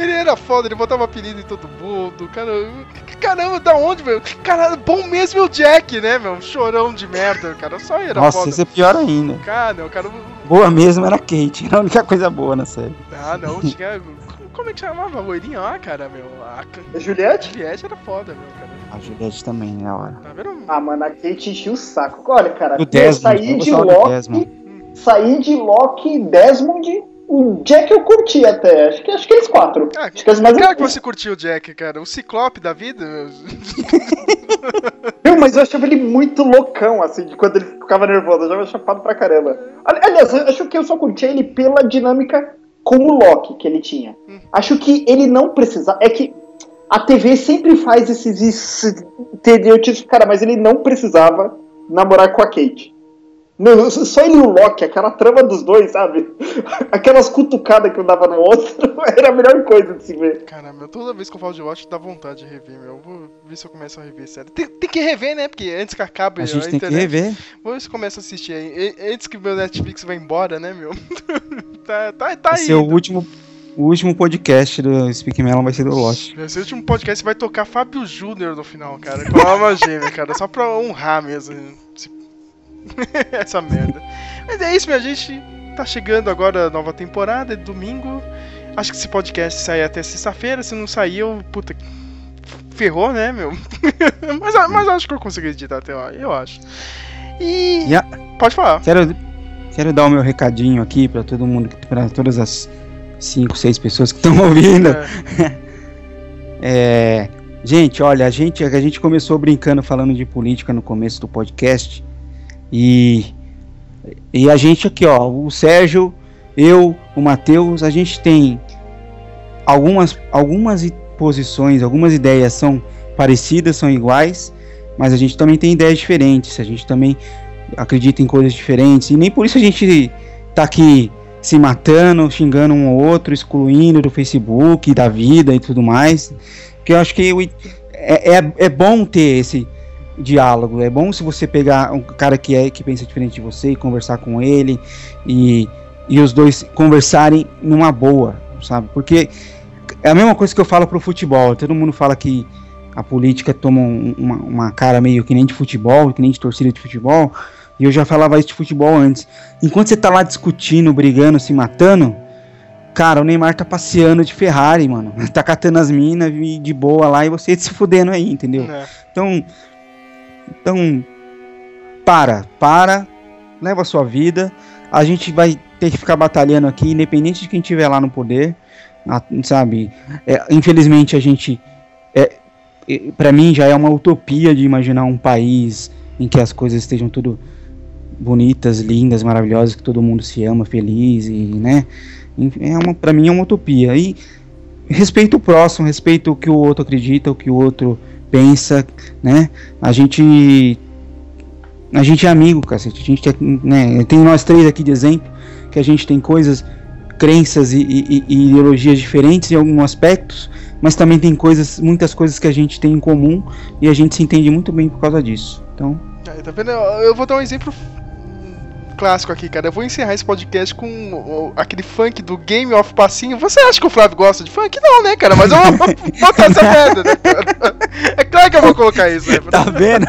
Ele era foda, ele botava apelido em todo mundo. Cara, caramba, da onde, meu? Cara, bom mesmo é o Jack, né, meu? Chorão de merda, cara. Só era Nossa, foda. isso é pior ainda. Cara, o cara. Boa mesmo era a Kate, era a única coisa boa na série. Ah, não, tinha. Como é que chamava a loirinha lá, cara, meu? A É Juliette? Juliette era foda, meu, cara. A Juliette também, na hora. Tá vendo? Ah, mano, a Kate enchia o saco. Olha, cara, O eu Desmond, saí eu de gostava do Loki. Desmond. Saí de Loki e Desmond. O Jack eu curti até. Acho que, acho que eles quatro. Ah, acho que as mais Cara, que você curtiu o Jack, cara? O Ciclope da vida? meu? Mas eu achava ele muito loucão, assim, de quando ele ficava nervoso. Eu já era chapado pra caramba. Ali- Aliás, eu acho que eu só curti ele pela dinâmica com o Loki que ele tinha. Acho que ele não precisava. É que a TV sempre faz esses estereótipos, cara, mas ele não precisava namorar com a Kate. Não, só ele e o Loki, aquela trama dos dois, sabe? Aquelas cutucadas que um dava no outro, era a melhor coisa de se ver. Cara, meu, toda vez que eu falo de Watch dá vontade de rever, meu. Vou ver se eu começo a rever, sério. Tem, tem que rever, né? Porque antes que acabe A gente tem que internet. rever. Vou ver se eu começo a assistir aí. Antes que meu Netflix vá embora, né, meu? tá, tá, tá aí. ser o último, o último podcast do Speak Melon vai ser do Lost. Nesse último podcast vai tocar Fábio Júnior no final, cara. Com a alma gêmea, cara. Só pra honrar mesmo. esse- Essa merda. Mas é isso, minha gente. Tá chegando agora a nova temporada, é domingo. Acho que esse podcast sai até sexta-feira. Se não sair, eu. Puta. Ferrou, né, meu? mas, mas acho que eu consegui editar até lá, eu acho. E. A- Pode falar. Quero, quero dar o meu recadinho aqui pra todo mundo, pra todas as 5, 6 pessoas que estão ouvindo. É, É, gente, olha, a gente, a gente começou brincando falando de política no começo do podcast e, e a gente aqui, ó, o Sérgio, eu, o Matheus, a gente tem algumas, algumas posições, algumas ideias são parecidas, são iguais, mas a gente também tem ideias diferentes, a gente também acredita em coisas diferentes e nem por isso a gente tá aqui se matando, xingando um ou outro, excluindo do Facebook, da vida e tudo mais. Porque eu acho que é, é, é bom ter esse diálogo. É bom se você pegar um cara que é que pensa diferente de você e conversar com ele e, e os dois conversarem numa boa, sabe? Porque é a mesma coisa que eu falo pro futebol. Todo mundo fala que a política toma um- uma, uma cara meio que nem de futebol, que nem de torcida de futebol. E eu já falava isso de futebol antes. Enquanto você tá lá discutindo, brigando, se matando, cara, o Neymar tá passeando de Ferrari, mano. Tá catando as minas de boa lá e você se fudendo aí, entendeu? é. Então, então para, para, leva a sua vida. A gente vai ter que ficar batalhando aqui, independente de quem estiver lá no poder, sabe? É, infelizmente a gente, é, para mim já é uma utopia de imaginar um país em que as coisas estejam tudo bonitas, lindas, maravilhosas, que todo mundo se ama, feliz e, né? É uma, para mim é uma utopia. E respeito o próximo, respeito o que o outro acredita, o que o outro pensa, né? A gente a gente é amigo, cacete. A gente é, né, tem nós três aqui de exemplo que a gente tem coisas, crenças e, e- e ideologias diferentes em alguns aspectos, mas também tem coisas, muitas coisas que a gente tem em comum e a gente se entende muito bem por causa disso. Então, Aí, tá vendo? Eu vou dar um exemplo clássico aqui, cara. Eu vou encerrar esse podcast com aquele funk do Game of Passinho. Você acha que o Flávio gosta de funk? Não, né, cara? Mas eu vou botar essa merda, né, cara? É claro que eu vou colocar isso, né? tá vendo?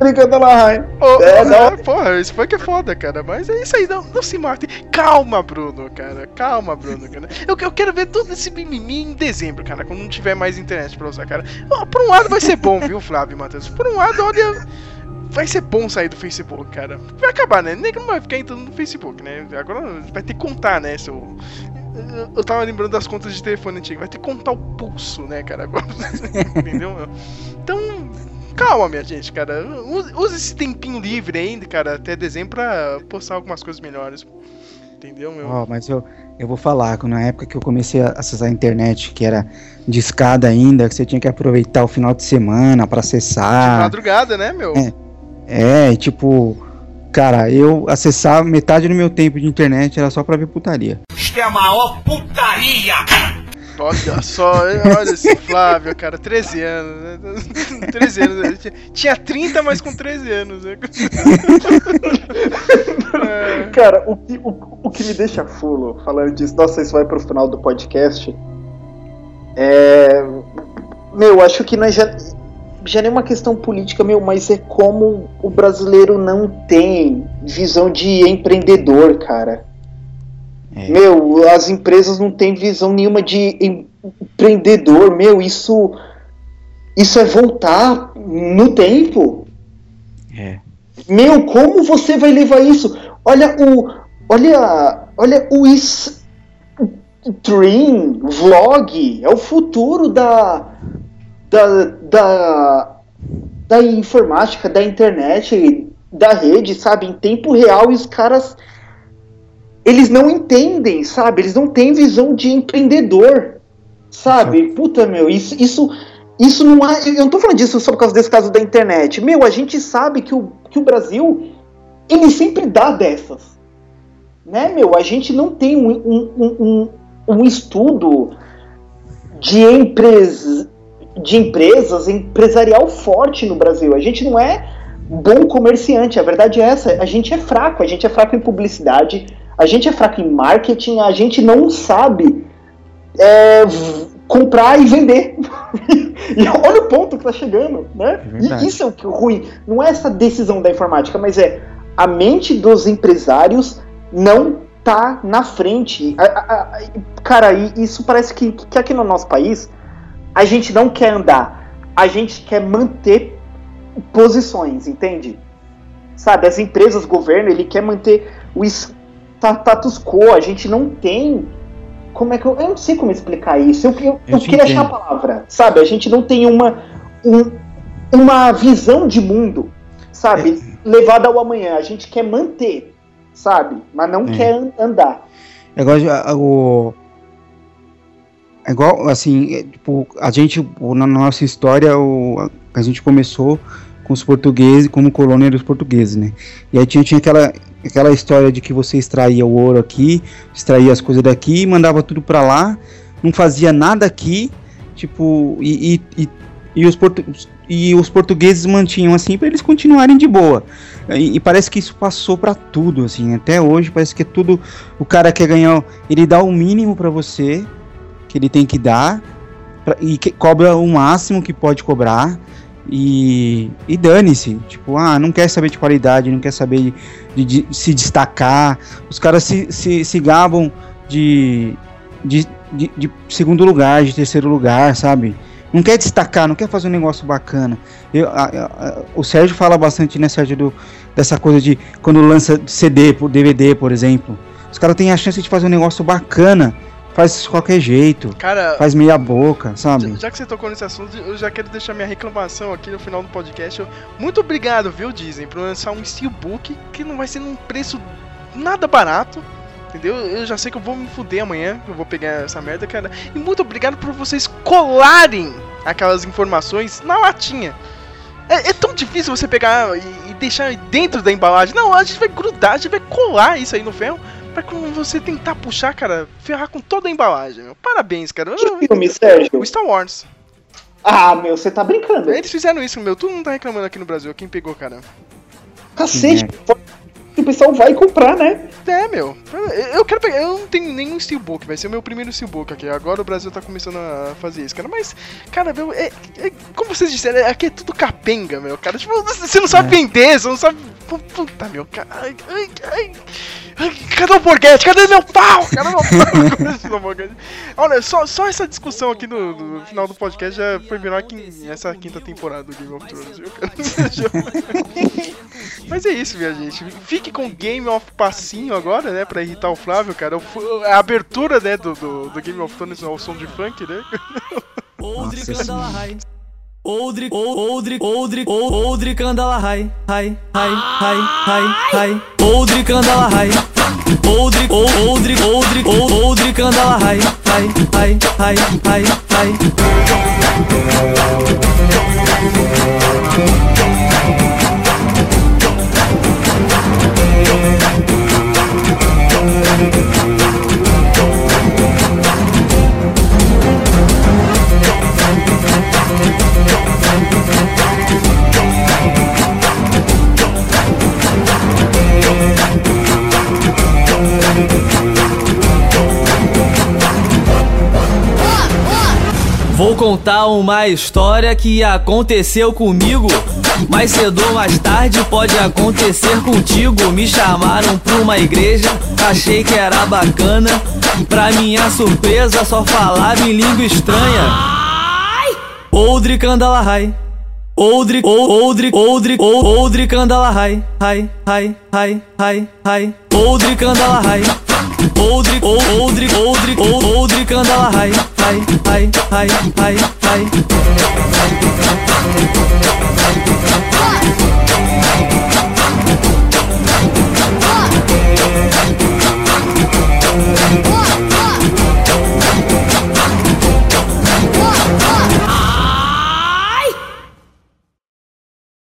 Brincando lá, Rai. Ô, É, é, não. porra, isso foi que é foda, cara. Mas é isso aí, não, não se mate. Calma, Bruno, cara. Calma, Bruno, cara. Eu, eu quero ver todo esse mimimi em dezembro, cara, quando não tiver mais internet pra usar, cara. Por um lado vai ser bom, viu, Flávio Matheus? Por um lado, olha. Vai ser bom sair do Facebook, cara. Vai acabar, né? Nem que não vai ficar entrando no Facebook, né? Agora vai ter que contar, né? Seu... Eu- Eu tava lembrando das contas de telefone antigo. Vai ter que contar o pulso, né, cara? Agora. Entendeu? meu? Então, calma, minha gente, cara. Use, esse tempinho livre ainda, cara, até dezembro pra postar algumas coisas melhores. Entendeu, meu? Ó, mas eu, eu vou falar, que na época que eu comecei a acessar a internet, que era de escada ainda, que você tinha que aproveitar o final de semana pra De acessar. madrugada, né, meu? É. É, tipo, cara, eu acessava metade do meu tempo de internet era só pra ver putaria. Isto é a maior putaria! Olha só, olha esse Flávio, cara, 13 anos, né? 13 anos, né? Tinha- tinha 30, mas com 13 anos, né? É, Cara, o que, o, o que me deixa fulo falando disso, nossa, isso vai pro final do podcast. É. Meu, acho que nós já. Já nem é uma questão política, meu, mas é como o brasileiro não tem visão de empreendedor, cara. É. Meu, as empresas não têm visão nenhuma de em- empreendedor, meu, isso. Isso é voltar no tempo. É. Meu, como você vai levar isso? Olha o. Olha. Olha o stream, vlog. É o futuro da. Da. Da, da informática, da internet, da rede, sabe? Em tempo real e os caras. Eles não entendem, sabe? Eles não têm visão de empreendedor. Sabe? Puta, meu, isso. isso isso não há. Eu não tô falando disso só por causa desse caso da internet. Meu, a gente sabe que o, que o Brasil, ele sempre dá dessas. Né, meu? A gente não tem um, um, um, um- um estudo de, empresa, de empresas empresarial forte no Brasil. A gente não é bom comerciante. A verdade é essa. A gente é fraco. A gente é fraco em publicidade. A gente é fraco em marketing. A gente não sabe é, comprar e vender. e olha o ponto que tá chegando, né? É e isso é o que é ruim. Não é essa decisão da informática, mas é a mente dos empresários não tá na frente. A- a- a- cara, isso parece que, que aqui no nosso país a gente não quer andar, a gente quer manter posições, entende? Sabe, as empresas, o governo, ele quer manter o status quo, a gente não tem. Como é que eu. Eu não sei como explicar isso. Eu, eu, Eu eu queria achar a palavra. Sabe, a gente não tem uma. um- uma visão de mundo, sabe? Levada ao amanhã. A gente quer manter, sabe? Mas não É. quer an- andar. É igual a- o. É igual, assim, é, tipo, a gente, na nossa história, o, a, gente começou com os portugueses, como colônia dos portugueses, né? E aí tinha, tinha aquela, aquela história de que você extraía o ouro aqui, extraía as coisas daqui, mandava tudo pra lá, não fazia nada aqui, tipo, e, e, e, e os, portu, e os portugueses mantinham assim para eles continuarem de boa. E, e parece que isso passou pra tudo, assim, até hoje parece que é tudo o cara quer ganhar, ele dá o mínimo pra você que ele tem que dar pra- e cobra o máximo que pode cobrar e, e dane-se, tipo, ah, não quer saber de qualidade, não quer saber de, de se destacar, os caras se, se, se gabam de, de, de, de segundo lugar, de terceiro lugar, sabe? Não quer destacar, não quer fazer um negócio bacana. Eu, a- a- o Sérgio fala bastante, né, Sérgio, do, dessa coisa de quando lança CD, por DVD, por exemplo. Os caras têm a chance de fazer um negócio bacana, faz de qualquer jeito, Cara, faz meia boca, sabe? já, que você tocou nesse assunto, eu já quero deixar minha reclamação aqui no final do podcast. Eu- muito obrigado, viu, Disney, por lançar um Steelbook que não vai ser num preço nada barato. Entendeu? Eu já sei que eu vou me fuder amanhã, que eu vou pegar essa merda, cara. E muito obrigado por vocês colarem aquelas informações na latinha. É, é tão difícil você pegar e, e deixar dentro da embalagem. Não, a gente vai grudar, a gente vai colar isso aí no ferro. Pra quando você tentar puxar, cara, ferrar com toda a embalagem, meu. Parabéns, cara. Que filme, Sérgio? O Star Wars. Ah, meu, você tá brincando. Eles fizeram isso, meu. Todo mundo tá reclamando aqui no Brasil. Quem pegou, cara? Cacete. Que O pessoal vai comprar, né? É, meu. Eu quero pegar. Eu não tenho nenhum Steelbook, vai ser o meu primeiro Steelbook aqui. Agora o Brasil tá começando a fazer isso, cara. Mas, cara, meu, é, é- como vocês disseram, é- aqui é tudo capenga, meu, cara. Tipo, você não sabe É. vender, você não sabe. Puta, meu, cara. Ai, ai, ai. Cadê o Borghetti? Cadê meu pau? Cadê meu pau? Borghetti? Olha, só, só essa discussão aqui no, no final do podcast já foi melhor que essa quinta temporada do Game of Thrones, viu, cara? Mas é isso, minha gente. Fique com Game of Passinho agora, né? Pra irritar o Flávio, cara. A abertura, né, do, do, do Game of Thrones ao som de funk, né? Nossa. Oldri, Oldri, Oldri, Oldri Candala Rai. Rai, rai, rai, rai, rai. Oldri Candala Rai. Oldri, Oldri, Oldri, Oldri Candala Rai. Rai, rai, rai, rai, rai. Vou contar uma história que aconteceu comigo. Mais cedo ou mais tarde pode acontecer contigo. Me chamaram pra uma igreja, achei que era bacana. Pra minha surpresa, só falava em língua estranha. Oldri Candalahai. Oldri, Oldri, Oldri, Oldri Candalahai. Hai, hai, hai, hai, hai. Oldri Candalahai. Oldri, Oldri, Oldri, Oldri Candalahai. Hai, hai, hai, hai, hai.